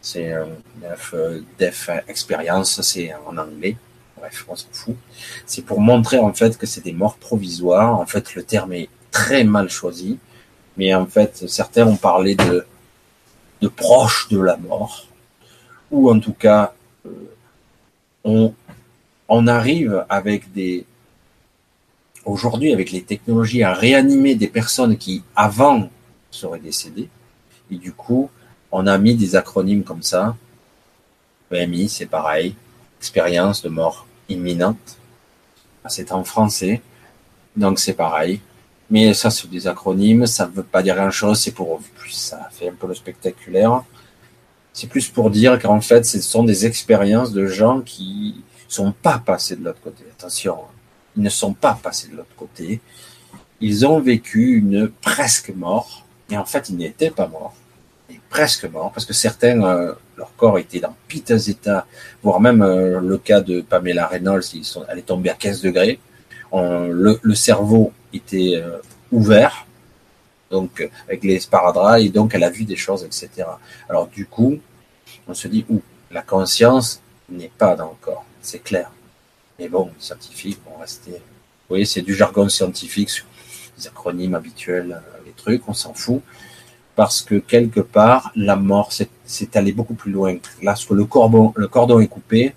C'est euh, Def, Experience, c'est en anglais. Bref, on s'en fout. C'est pour montrer en fait que c'est des morts provisoires. En fait, le terme est très mal choisi. mais en fait, certains ont parlé de, de proche de la mort, ou en tout cas, euh, on, on arrive avec des, aujourd'hui, avec les technologies, à réanimer des personnes qui, avant, seraient décédées. Et du coup, on a mis des acronymes comme ça. EMI, c'est pareil. Expérience de mort imminente. C'est en français. Donc c'est pareil. Mais ça, c'est des acronymes. Ça ne veut pas dire grand-chose. C'est pour ça fait un peu le spectaculaire. C'est plus pour dire qu'en fait, ce sont des expériences de gens qui sont pas passés de l'autre côté. Attention, ils ne sont pas passés de l'autre côté. Ils ont vécu une presque mort, et en fait, ils n'étaient pas morts. Et presque morts, parce que certains, euh, leur corps était dans piteux état, voire même euh, le cas de Pamela Reynolds, elle est tombée à 15 degrés. le, cerveau était euh, ouvert, donc avec les sparadraps, donc elle a vu des choses, etc. Alors du coup, on se dit, où la conscience n'est pas dans le corps, c'est clair. Mais bon, les scientifiques vont rester. Vous voyez, c'est du jargon scientifique, les acronymes habituels, euh, les trucs, on s'en fout. Parce que quelque part, la mort, c'est allé beaucoup plus loin. Lorsque le cordon, le cordon est coupé,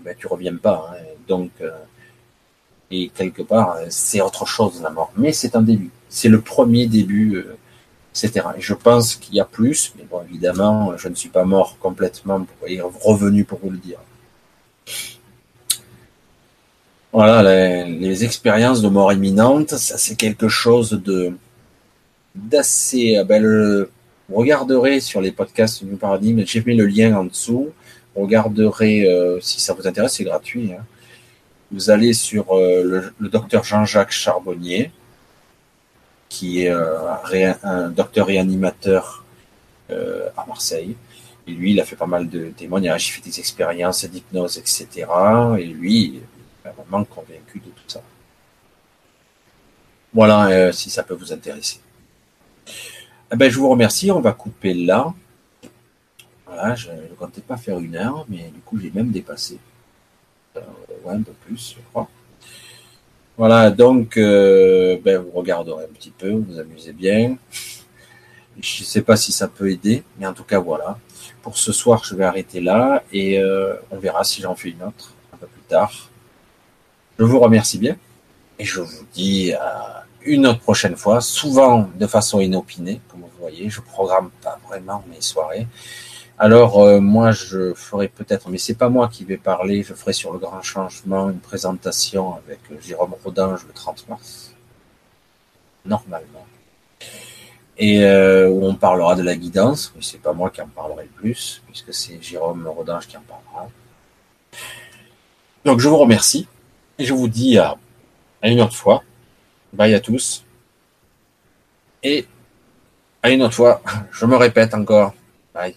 ben, tu reviens pas. Hein. Donc, euh, et quelque part, c'est autre chose la mort. Mais c'est un début. C'est le premier début, euh, etc. Et je pense qu'il y a plus, mais bon, évidemment, je ne suis pas mort complètement, pour, revenu pour vous le dire. Voilà, les, expériences de mort imminente, ça c'est quelque chose de d'assez. Euh, ben, vous regarderez sur les podcasts du paradigme, j'ai mis le lien en dessous. Regarderez euh, si ça vous intéresse, c'est gratuit. Hein. Vous allez sur euh, le, docteur Jean-Jacques Charbonnier, qui est un docteur réanimateur à Marseille. Et lui, il a fait pas mal de témoignages, il fait des expériences d'hypnose, etc. Et lui, vraiment convaincu de tout ça. Voilà, si ça peut vous intéresser. Eh ben, je vous remercie, on va couper là. Voilà, je ne comptais pas faire une heure, mais du coup j'ai même dépassé. Euh, ouais, un peu plus, je crois. Voilà, donc euh, ben, vous regarderez un petit peu, vous vous amusez bien. Je ne sais pas si ça peut aider, mais en tout cas voilà. Pour ce soir, je vais arrêter là et on verra si j'en fais une autre un peu plus tard. Je vous remercie bien et je vous dis à une autre prochaine fois, souvent de façon inopinée, comme vous voyez, je programme pas vraiment mes soirées. Alors euh, moi je ferai peut-être, mais c'est pas moi qui vais parler, je ferai sur le grand changement une présentation avec Jérôme Rodange le 30 mars, normalement, et euh, où on parlera de la guidance. Mais c'est pas moi qui en parlerai le plus, puisque c'est Jérôme Rodange qui en parlera. Donc je vous remercie. Et je vous dis à, une autre fois. Bye à tous. Et à une autre fois, je me répète encore. Bye.